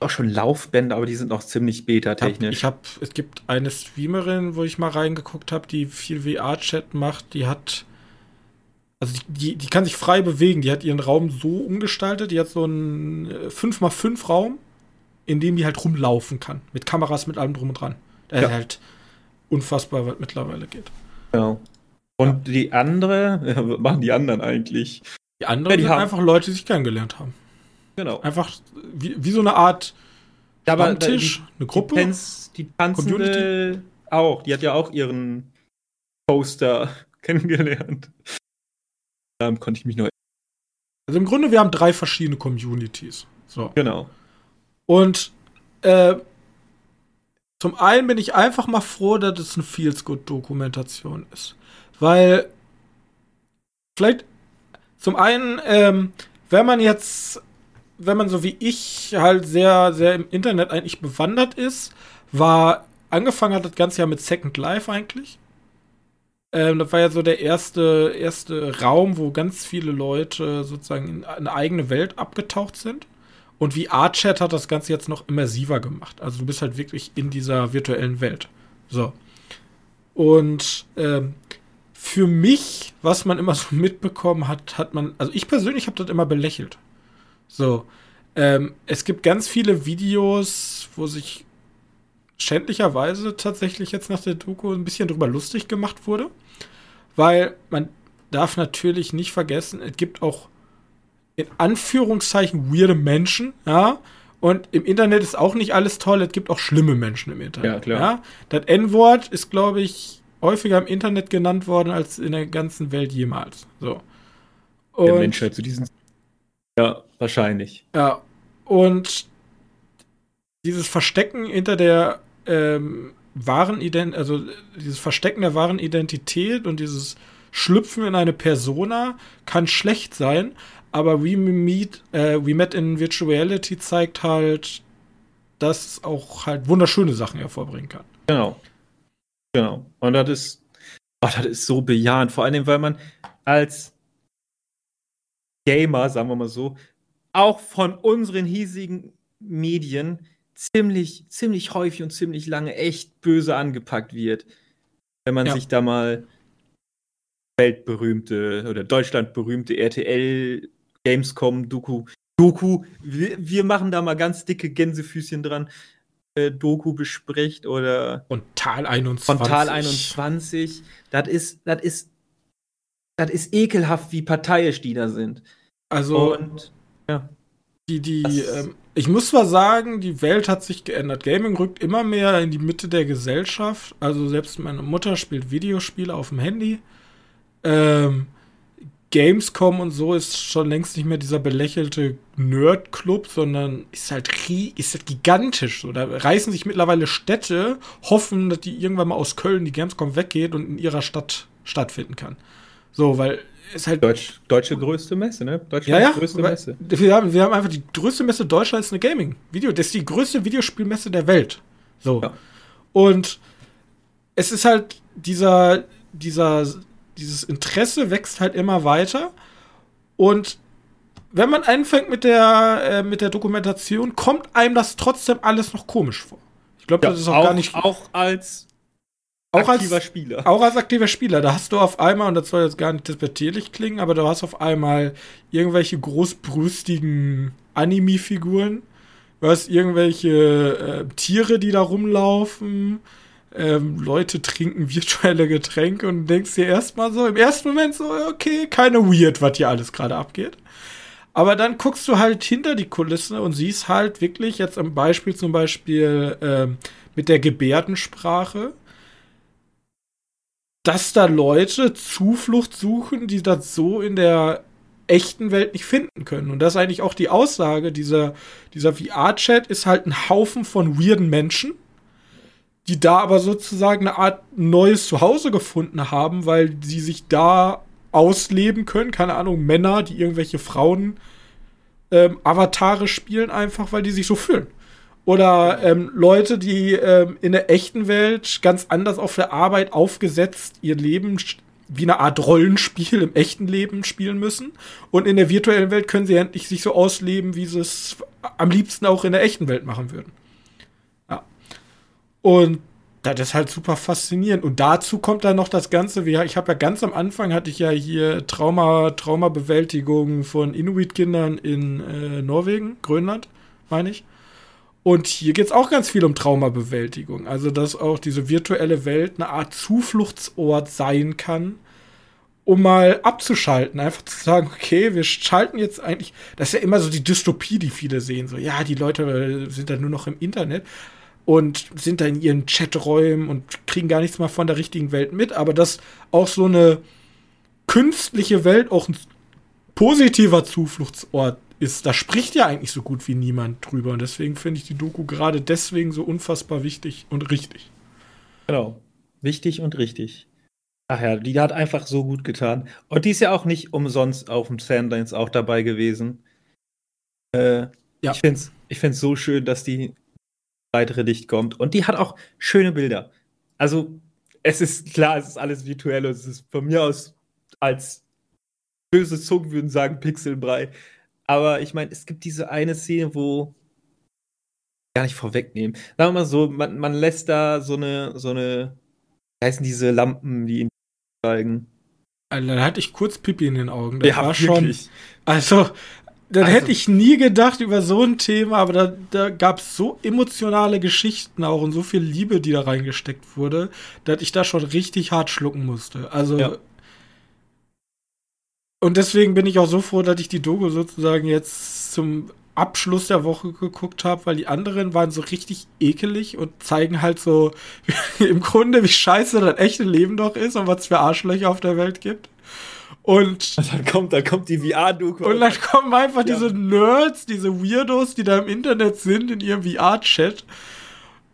B: Auch schon Laufbänder, aber die sind noch ziemlich beta-technisch.
A: ich habe, es gibt eine Streamerin, wo ich mal reingeguckt habe, die viel VR-Chat macht, die hat, also die, die, die kann sich frei bewegen, die hat ihren Raum so umgestaltet, die hat so einen äh, 5x5 Raum, in dem die halt rumlaufen kann, mit Kameras, mit allem drum und dran. Das
B: Ja.
A: ist halt unfassbar, was mittlerweile geht.
B: Genau. Und die andere, was machen die anderen eigentlich?
A: Die anderen
B: Ja, die
A: sind
B: haben-
A: einfach Leute, die sich kennengelernt haben.
B: Genau.
A: Einfach wie, wie so eine Art
B: Ja,
A: Stammtisch, eine
B: Die,
A: Gruppe.
B: Tanz, die tanzende auch. Die hat ja auch ihren Poster kennengelernt. Daran konnte ich mich noch.
A: Also im Grunde, wir haben drei verschiedene Communities. So.
B: Genau.
A: Und äh, zum einen bin ich einfach mal froh, dass es eine Feels-Good-Dokumentation ist. Weil vielleicht zum einen, ähm, wenn man jetzt, wenn man so wie ich halt sehr, sehr im Internet eigentlich bewandert ist, war angefangen hat das Ganze ja mit Second Life eigentlich. Ähm, das war ja so der erste, erste Raum, wo ganz viele Leute sozusagen in eine eigene Welt abgetaucht sind. Und wie Art-Chat hat das Ganze jetzt noch immersiver gemacht. Also du bist halt wirklich in dieser virtuellen Welt. So. Und ähm, für mich, was man immer so mitbekommen hat, hat man, also ich persönlich habe das immer belächelt. So. Ähm, es gibt ganz viele Videos, wo sich schändlicherweise tatsächlich jetzt nach der Doku ein bisschen drüber lustig gemacht wurde. Weil man darf natürlich nicht vergessen, es gibt auch in Anführungszeichen weirde Menschen, ja. Und im Internet ist auch nicht alles toll, es gibt auch schlimme Menschen im Internet. Ja, klar. Ja? Das N-Wort ist, glaube ich, häufiger im Internet genannt worden als in der ganzen Welt jemals. So.
B: Und, der Menschheit zu diesen. Ja, wahrscheinlich.
A: Ja. Und dieses Verstecken hinter der ähm, wahren Identität, also dieses Verstecken der wahren Identität und dieses Schlüpfen in eine Persona kann schlecht sein, aber We Meet, äh, We Met in Virtual Reality zeigt halt, dass es auch halt wunderschöne Sachen hervorbringen kann.
B: Genau. Genau. Und das ist, oh, das ist so bejahend, vor allem, weil man als Gamer, sagen wir mal so, auch von unseren hiesigen Medien ziemlich, ziemlich häufig und ziemlich lange echt böse angepackt wird. Wenn man ja. sich da mal weltberühmte oder deutschlandberühmte RTL Gamescom Doku Doku wir, wir, machen da mal ganz dicke Gänsefüßchen dran Doku bespricht oder
A: und Tal 21
B: von Tal 21 das ist das ist das ist ekelhaft wie parteiisch die da sind
A: also und ja die die ähm, ich muss zwar sagen, die Welt hat sich geändert. Gaming rückt immer mehr in die Mitte der Gesellschaft. Also selbst meine Mutter spielt Videospiele auf dem Handy. Ähm, Gamescom und so ist schon längst nicht mehr dieser belächelte Nerd-Club, sondern ist halt, ist halt gigantisch. So. Da reißen sich mittlerweile Städte, hoffen, dass die irgendwann mal aus Köln die Gamescom weggeht und in ihrer Stadt stattfinden kann. So, weil ist halt.
B: Deutsch, deutsche größte Messe, ne?
A: Deutschlands ja, ja, größte Messe. Wir haben, wir haben einfach die größte Messe Deutschlands eine Gaming-Video. Das ist die größte Videospielmesse der Welt. So. Ja. Und es ist halt dieser, dieser, dieses Interesse wächst halt immer weiter. Und wenn man anfängt mit der, äh, mit der Dokumentation, kommt einem das trotzdem alles noch komisch vor.
B: Ich glaube, ja, das ist auch, auch gar nicht. Auch als
A: auch aktiver als, Spieler. Auch als aktiver Spieler. Da hast du auf einmal, und das soll jetzt gar nicht despektierlich klingen, aber du hast auf einmal irgendwelche großbrüstigen Anime-Figuren. Du hast irgendwelche äh, Tiere, die da rumlaufen. Ähm, Leute trinken virtuelle Getränke und denkst dir erstmal so, im ersten Moment so, okay, keine weird, was hier alles gerade abgeht. Aber dann guckst du halt hinter die Kulisse und siehst halt wirklich jetzt am Beispiel zum Beispiel ähm, mit der Gebärdensprache, dass da Leute Zuflucht suchen, die das so in der echten Welt nicht finden können. Und das ist eigentlich auch die Aussage, dieser, dieser VR-Chat ist halt ein Haufen von weirden Menschen, die da aber sozusagen eine Art neues Zuhause gefunden haben, weil sie sich da ausleben können. Keine Ahnung, Männer, die irgendwelche Frauen ähm, Avatare spielen, einfach weil die sich so fühlen. Oder ähm, Leute, die ähm, in der echten Welt ganz anders auf der Arbeit aufgesetzt ihr Leben wie eine Art Rollenspiel im echten Leben spielen müssen. Und in der virtuellen Welt können sie endlich sich so ausleben, wie sie es am liebsten auch in der echten Welt machen würden. Und das ist halt super faszinierend. Und dazu kommt dann noch das Ganze, wie ich habe ja ganz am Anfang hatte ich ja hier Trauma, Traumabewältigung von Inuit-Kindern in äh, Norwegen, Grönland, meine ich. Und hier geht es auch ganz viel um Traumabewältigung. Also, dass auch diese virtuelle Welt eine Art Zufluchtsort sein kann, um mal abzuschalten. Einfach zu sagen, okay, wir schalten jetzt eigentlich. Das ist ja immer so die Dystopie, die viele sehen. So, ja, die Leute sind dann nur noch im Internet und sind da in ihren Chaträumen und kriegen gar nichts mal von der richtigen Welt mit. Aber dass auch so eine künstliche Welt auch ein positiver Zufluchtsort ist, da spricht ja eigentlich so gut wie niemand drüber. Und deswegen finde ich die Doku gerade deswegen so unfassbar wichtig und richtig.
B: Genau. Wichtig und richtig. Ach ja, die hat einfach so gut getan. Und die ist ja auch nicht umsonst auf dem Sandlines auch dabei gewesen. Äh, ja. Ich finde es ich find's so schön, dass die weitere Licht kommt. Und die hat auch schöne Bilder. Also, es ist klar, es ist alles virtuell und es ist von mir aus als böse Zungen würden sagen Pixelbrei. Aber ich meine, es gibt diese eine Szene, wo gar nicht vorwegnehmen. Sagen wir mal so, man, man lässt da so eine, so eine, wie heißen diese Lampen, die ihn zeigen?
A: Alter, da hatte ich kurz Pipi in den Augen. Das
B: Ja,
A: war
B: wirklich.
A: schon. Also, dann
B: Also-
A: hätte ich nie gedacht über so ein Thema, aber da, da gab es so emotionale Geschichten auch und so viel Liebe, die da reingesteckt wurde, dass ich da schon richtig hart schlucken musste. Also.
B: Ja.
A: Und deswegen bin ich auch so froh, dass ich die Dogo sozusagen jetzt zum Abschluss der Woche geguckt habe, weil die anderen waren so richtig ekelig und zeigen halt so im Grunde, wie scheiße das echte Leben doch ist und was für Arschlöcher auf der Welt gibt. Und
B: Und dann kommt, dann kommt die VR-Doku.
A: und dann kommen einfach
B: Ja.
A: diese Nerds, diese Weirdos, die da im Internet sind, in ihrem VR-Chat.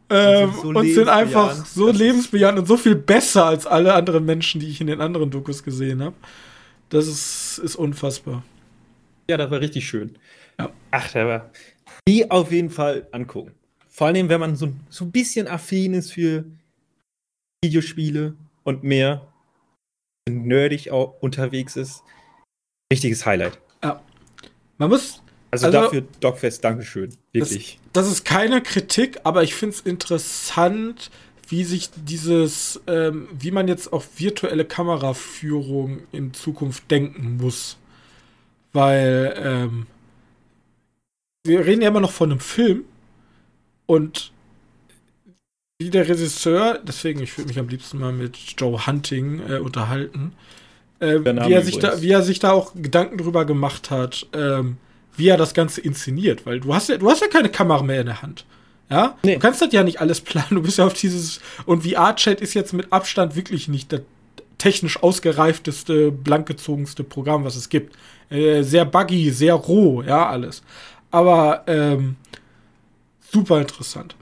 A: Ähm,
B: so
A: und sind einfach so lebensbejahend und so viel besser als alle anderen Menschen, die ich in den anderen Dokus gesehen habe. Das ist, ist unfassbar.
B: Ja, das war richtig schön.
A: Ja.
B: Ach, der war. Die auf jeden Fall angucken. Vor allem, wenn man so, so ein bisschen affin ist für Videospiele und mehr nerdig auch unterwegs ist. Richtiges Highlight.
A: Man muss
B: Also,
A: Also-
B: dafür Dogfest, Dankeschön. Wirklich.
A: das ist keine Kritik, aber ich finde es interessant, wie sich dieses, ähm, wie man jetzt auch virtuelle Kameraführung in Zukunft denken muss. Weil ähm, wir reden ja immer noch von einem Film und wie der Regisseur, deswegen, ich würde mich am liebsten mal mit Joe Hunting äh, unterhalten, äh, wie, er sich da, wie er sich da auch Gedanken drüber gemacht hat, ähm, wie er das Ganze inszeniert, weil du hast ja, du hast ja keine Kamera mehr in der Hand. Ja?
B: Nee.
A: Du kannst das ja nicht alles planen, du bist ja auf dieses, und VR-Chat ist jetzt mit Abstand wirklich nicht das technisch ausgereifteste, blankgezogenste Programm, was es gibt. Äh, sehr buggy, sehr roh, ja, alles. Aber ähm, super interessant.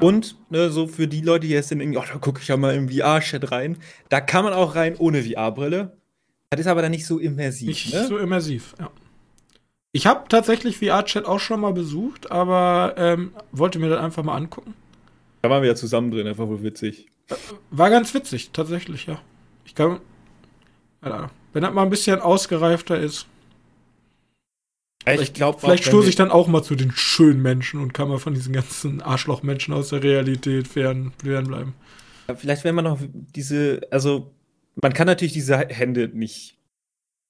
B: Und ne, so für die Leute, die jetzt denken, oh, da gucke ich ja mal im VR-Chat rein. Da kann man auch rein ohne VR-Brille. Das ist aber dann nicht so immersiv.
A: Nicht
B: ne?
A: so immersiv, ja. Ich habe tatsächlich VR-Chat auch schon mal besucht, aber ähm, wollte mir das einfach mal angucken.
B: Da waren wir ja zusammen drin, einfach wohl witzig.
A: War ganz witzig, tatsächlich, ja. Ich kann. Keine Ahnung. Wenn das mal ein bisschen ausgereifter ist.
B: Ich glaube,
A: Vielleicht stoße ich dann auch mal zu den schönen Menschen und kann mal von diesen ganzen Arschlochmenschen aus der Realität fern, fernbleiben.
B: Vielleicht, wenn man noch diese, also man kann natürlich diese Hände nicht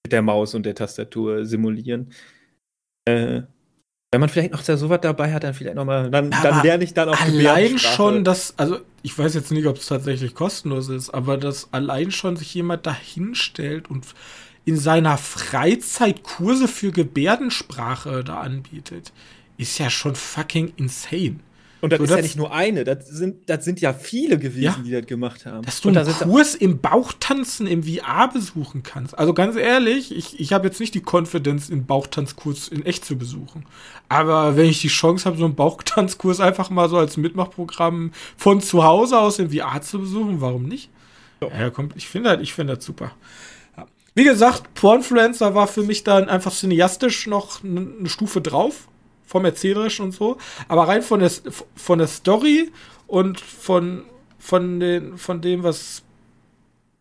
B: mit der Maus und der Tastatur simulieren. Äh, wenn man vielleicht noch da sowas dabei hat, dann vielleicht noch mal, dann,
A: Aber
B: dann lerne ich dann auch
A: Allein schon, dass, also ich weiß jetzt nicht, ob es tatsächlich kostenlos ist, aber dass allein schon sich jemand dahinstellt und in seiner Freizeit Kurse für Gebärdensprache da anbietet, ist ja schon fucking insane.
B: Und das
A: so,
B: ist ja
A: das-
B: nicht nur eine, das sind, das sind ja viele gewesen,
A: Ja.
B: die das gemacht haben.
A: Dass du einen Kurs im Bauchtanzen im VR besuchen kannst. Also ganz ehrlich, ich, ich habe jetzt nicht die Konfidenz, einen Bauchtanzkurs in echt zu besuchen. Aber wenn ich die Chance habe, so einen Bauchtanzkurs einfach mal so als Mitmachprogramm von zu Hause aus in VR zu besuchen, warum nicht?
B: Ja.
A: Ja, kommt, ich finde das, ich finde das super. Wie gesagt, Pornfluencer war für mich dann einfach cineastisch noch eine Stufe drauf, vom Erzählerischen und so. Aber rein von der, von der Story und von, von, den, von dem, was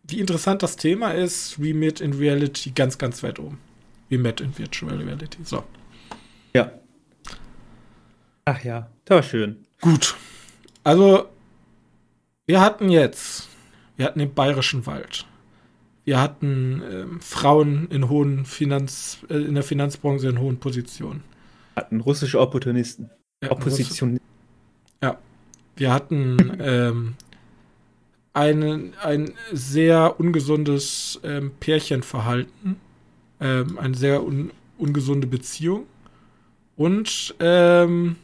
A: wie interessant das Thema ist, wie mit in Reality ganz, ganz weit oben. Wie Matt in Virtual Reality. So.
B: ja. Ach ja, das war schön.
A: Gut. Also, wir hatten jetzt, wir hatten den Bayerischen Wald. Wir hatten ähm, Frauen in hohen Finanz, äh, in der Finanzbranche in hohen Positionen.
B: Hatten russische Opportunisten.
A: Ja,
B: Opposition.
A: Wir hatten ähm, einen, ein sehr ungesundes ähm, Pärchenverhalten, ähm, eine sehr un, ungesunde Beziehung und ähm,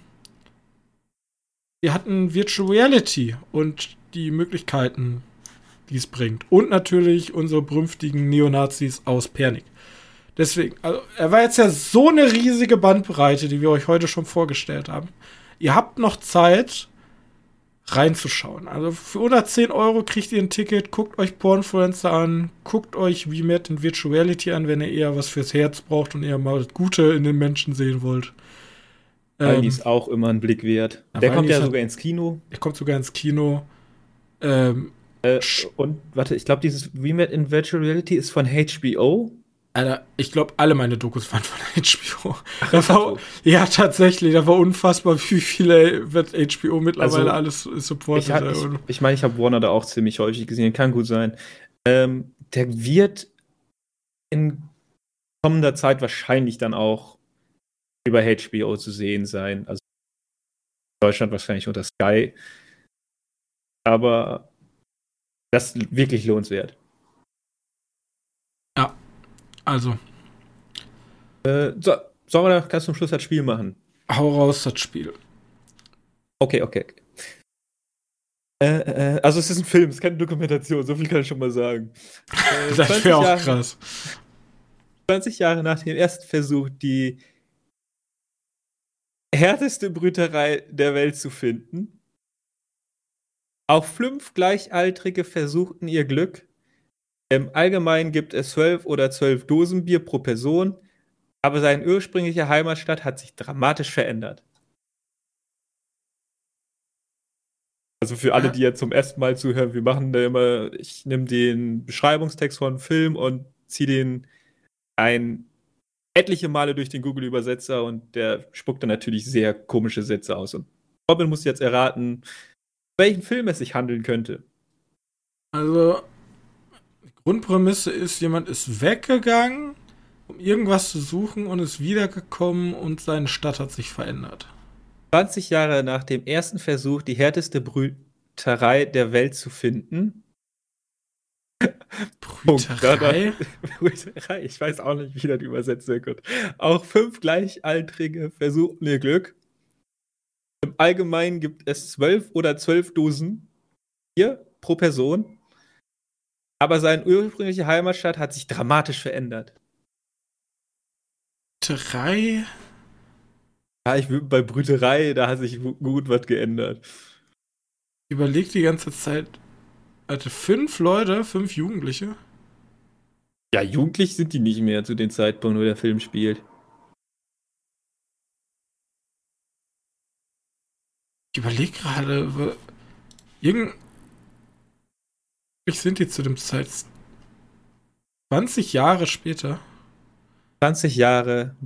A: wir hatten Virtual Reality und die Möglichkeiten, die es bringt. Und natürlich unsere berühmtigen Neonazis aus Pernik. Deswegen, also, er war jetzt ja so eine riesige Bandbreite, die wir euch heute schon vorgestellt haben. Ihr habt noch Zeit, reinzuschauen. Also für 110 Euro kriegt ihr ein Ticket, guckt euch Pornfluencer an, guckt euch VMAT in Virtual Reality an, wenn ihr eher was fürs Herz braucht und eher mal das Gute in den Menschen sehen wollt.
B: Aldi ist auch immer ein Blick wert. Der kommt ja sogar ins Kino.
A: Der kommt sogar ins Kino.
B: Ähm, äh, und warte, ich glaube, dieses Remake in Virtual Reality ist von HBO.
A: Alter, ich glaube, alle meine Dokus waren von HBO. Ach, da war, ja, tatsächlich, da war unfassbar, wie viele wird HBO mittlerweile also, alles supportet.
B: Ich, ich, ich meine, ich habe Warner da auch ziemlich häufig gesehen, kann gut sein. Ähm, der wird in kommender Zeit wahrscheinlich dann auch über HBO zu sehen sein. Also in Deutschland wahrscheinlich unter Sky. Aber das ist wirklich lohnenswert.
A: Ja, also.
B: Äh, so, sollen wir da ganz zum Schluss das Spiel machen?
A: Hau raus, das Spiel.
B: Okay, okay. Äh, äh, also es ist ein Film, es ist keine Dokumentation, so viel kann ich schon mal sagen.
A: Äh, das wäre auch Jahre, krass.
B: 20 Jahre nach dem ersten Versuch, die härteste Brüterei der Welt zu finden. Auch fünf Gleichaltrige versuchten ihr Glück. Im Allgemeinen gibt es zwölf oder zwölf Dosen Bier pro Person, aber seine ursprüngliche Heimatstadt hat sich dramatisch verändert. Also für alle, die jetzt zum ersten Mal zuhören, wir machen da immer, ich nehme den Beschreibungstext von Film und ziehe den ein etliche Male durch den Google-Übersetzer und der spuckt dann natürlich sehr komische Sätze aus. Und Robin muss jetzt erraten, welchen Film es sich handeln könnte.
A: Also, die Grundprämisse ist, jemand ist weggegangen, um irgendwas zu suchen und ist wiedergekommen und seine Stadt hat sich verändert.
B: 20 Jahre nach dem ersten Versuch, die härteste Brüterei der Welt zu finden, Brüterei? Brüterei, ich weiß auch nicht, wie das übersetzt wird. Auch fünf Gleichaltrige versuchen ihr Glück. Im Allgemeinen gibt es zwölf oder zwölf Dosen Bier pro Person. Aber seine ursprüngliche Heimatstadt hat sich dramatisch verändert.
A: Brüterei?
B: Ja, ich bin bei Brüterei, da hat sich gut was geändert.
A: Ich überleg die ganze Zeit, hatte fünf Leute, fünf Jugendliche.
B: Ja, jugendlich sind die nicht mehr zu dem Zeitpunkt, wo der Film spielt.
A: Ich überlege gerade, irgend. Ich sind die zu dem Zeit 20 Jahre später.
B: 20 Jahre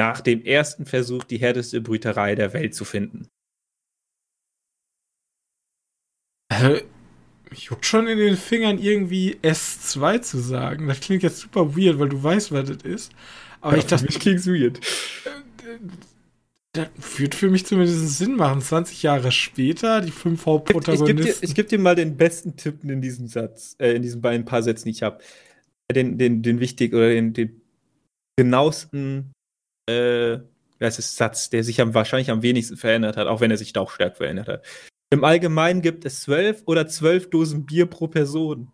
B: nach dem ersten Versuch, die härteste Brüterei der Welt zu finden.
A: Also, mich juckt schon in den Fingern irgendwie S2 zu sagen. Das klingt jetzt super weird, weil du weißt, was das ist. Aber ja, ich dachte. Mich
B: klingt weird.
A: Das würde für mich zumindest Sinn machen. 20 Jahre später, die fünf Hauptprotagonisten.
B: Ich, ich gebe dir, geb dir, mal den besten Tipp in diesem Satz, äh, in diesen beiden paar Sätzen, die ich habe. Den, den, den wichtig oder den, den genauesten äh, das ist Satz, der sich am, wahrscheinlich am wenigsten verändert hat, auch wenn er sich da auch stark verändert hat. Im Allgemeinen gibt es zwölf oder zwölf Dosen Bier pro Person.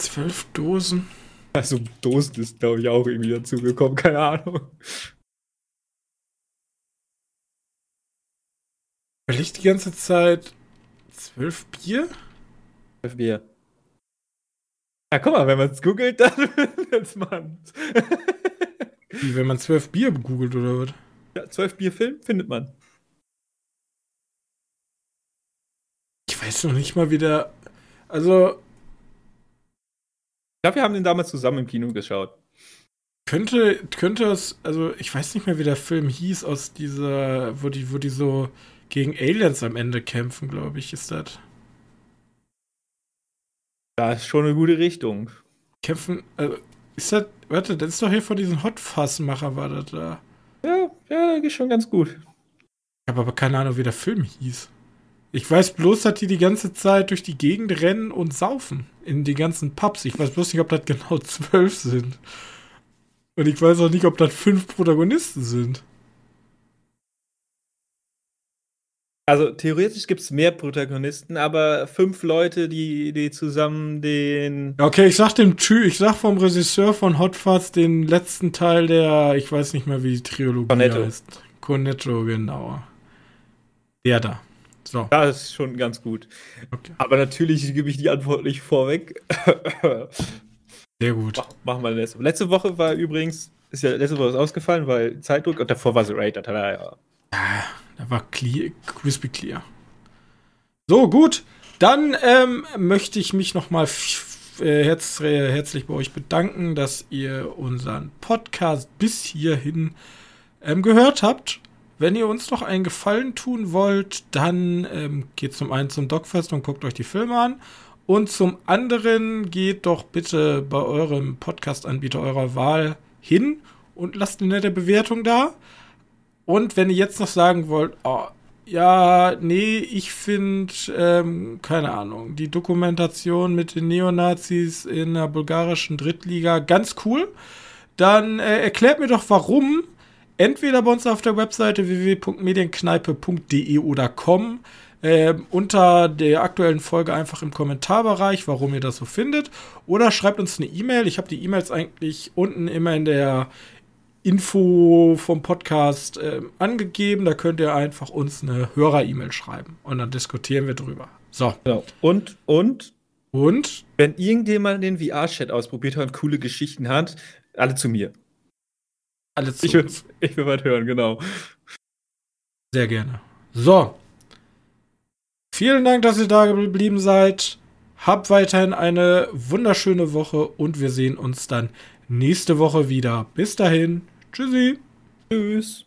A: Zwölf Dosen?
B: Also Dosen ist, glaube ich, auch irgendwie dazu gekommen, keine Ahnung.
A: Weil ich die ganze Zeit zwölf Bier?
B: Zwölf Bier. Ja, guck mal, wenn man es googelt, dann findet man
A: Wie, wenn man zwölf Bier googelt oder was?
B: Ja, zwölf Bierfilm findet man.
A: Ich weiß noch nicht mal, wie der. Also.
B: Ich glaube, wir haben den damals zusammen im Kino geschaut.
A: Könnte, könnte es, also ich weiß nicht mehr, wie der Film hieß, aus dieser, wo die, wo die so gegen Aliens am Ende kämpfen, glaube ich, ist das.
B: Da ist schon eine gute Richtung.
A: Kämpfen, also, ist das, warte, das ist doch hier von diesen Hotfassmacher, war das da.
B: Ja, ja, geht schon ganz gut.
A: Ich habe aber keine Ahnung, wie der Film hieß. Ich weiß bloß, dass die die ganze Zeit durch die Gegend rennen und saufen. In die ganzen Pubs. Ich weiß bloß nicht, ob das genau zwölf sind. Und ich weiß auch nicht, ob das fünf Protagonisten sind.
B: Also theoretisch gibt es mehr Protagonisten, aber fünf Leute, die, die zusammen den.
A: Okay, ich sag dem Tü, ich sag vom Regisseur von Hot Fuzz den letzten Teil der, ich weiß nicht mehr, wie die Trilogie Cornetto. heißt. Cornetto, genau. Der da.
B: So. Das ist schon ganz gut. Okay. Aber natürlich gebe ich die Antwort nicht vorweg.
A: Sehr gut.
B: Mach, machen wir das. Letzte Woche war übrigens ist ja letzte Woche ausgefallen, weil Zeitdruck und davor war The Raid. Da, ja.
A: ja, da war clear, crispy clear. So, gut. Dann ähm, möchte ich mich noch mal äh, herz, äh, herzlich bei euch bedanken, dass ihr unseren Podcast bis hierhin ähm, gehört habt. Wenn ihr uns noch einen Gefallen tun wollt, dann ähm, geht zum einen zum Dogfest und guckt euch die Filme an. Und zum anderen geht doch bitte bei eurem Podcast-Anbieter eurer Wahl hin und lasst eine nette Bewertung da. Und wenn ihr jetzt noch sagen wollt, oh, ja, nee, ich finde, ähm, keine Ahnung, die Dokumentation mit den Neonazis in der bulgarischen Drittliga ganz cool, dann äh, erklärt mir doch warum. Entweder bei uns auf der Webseite www.medienkneipe.de oder com äh, unter der aktuellen Folge einfach im Kommentarbereich, warum ihr das so findet. Oder schreibt uns eine E-Mail. Ich habe die E-Mails eigentlich unten immer in der Info vom Podcast äh, angegeben. Da könnt ihr einfach uns eine Hörer-E-Mail schreiben und dann diskutieren wir drüber. So.
B: Genau. Und, und,
A: und?
B: Wenn irgendjemand den VR-Chat ausprobiert hat und coole Geschichten hat, alle zu mir.
A: Alle zu
B: ich will, ich will was hören, genau.
A: Sehr gerne. So. Vielen Dank, dass ihr da geblieben seid. Habt weiterhin eine wunderschöne Woche und wir sehen uns dann nächste Woche wieder. Bis dahin. Tschüssi.
B: Tschüss.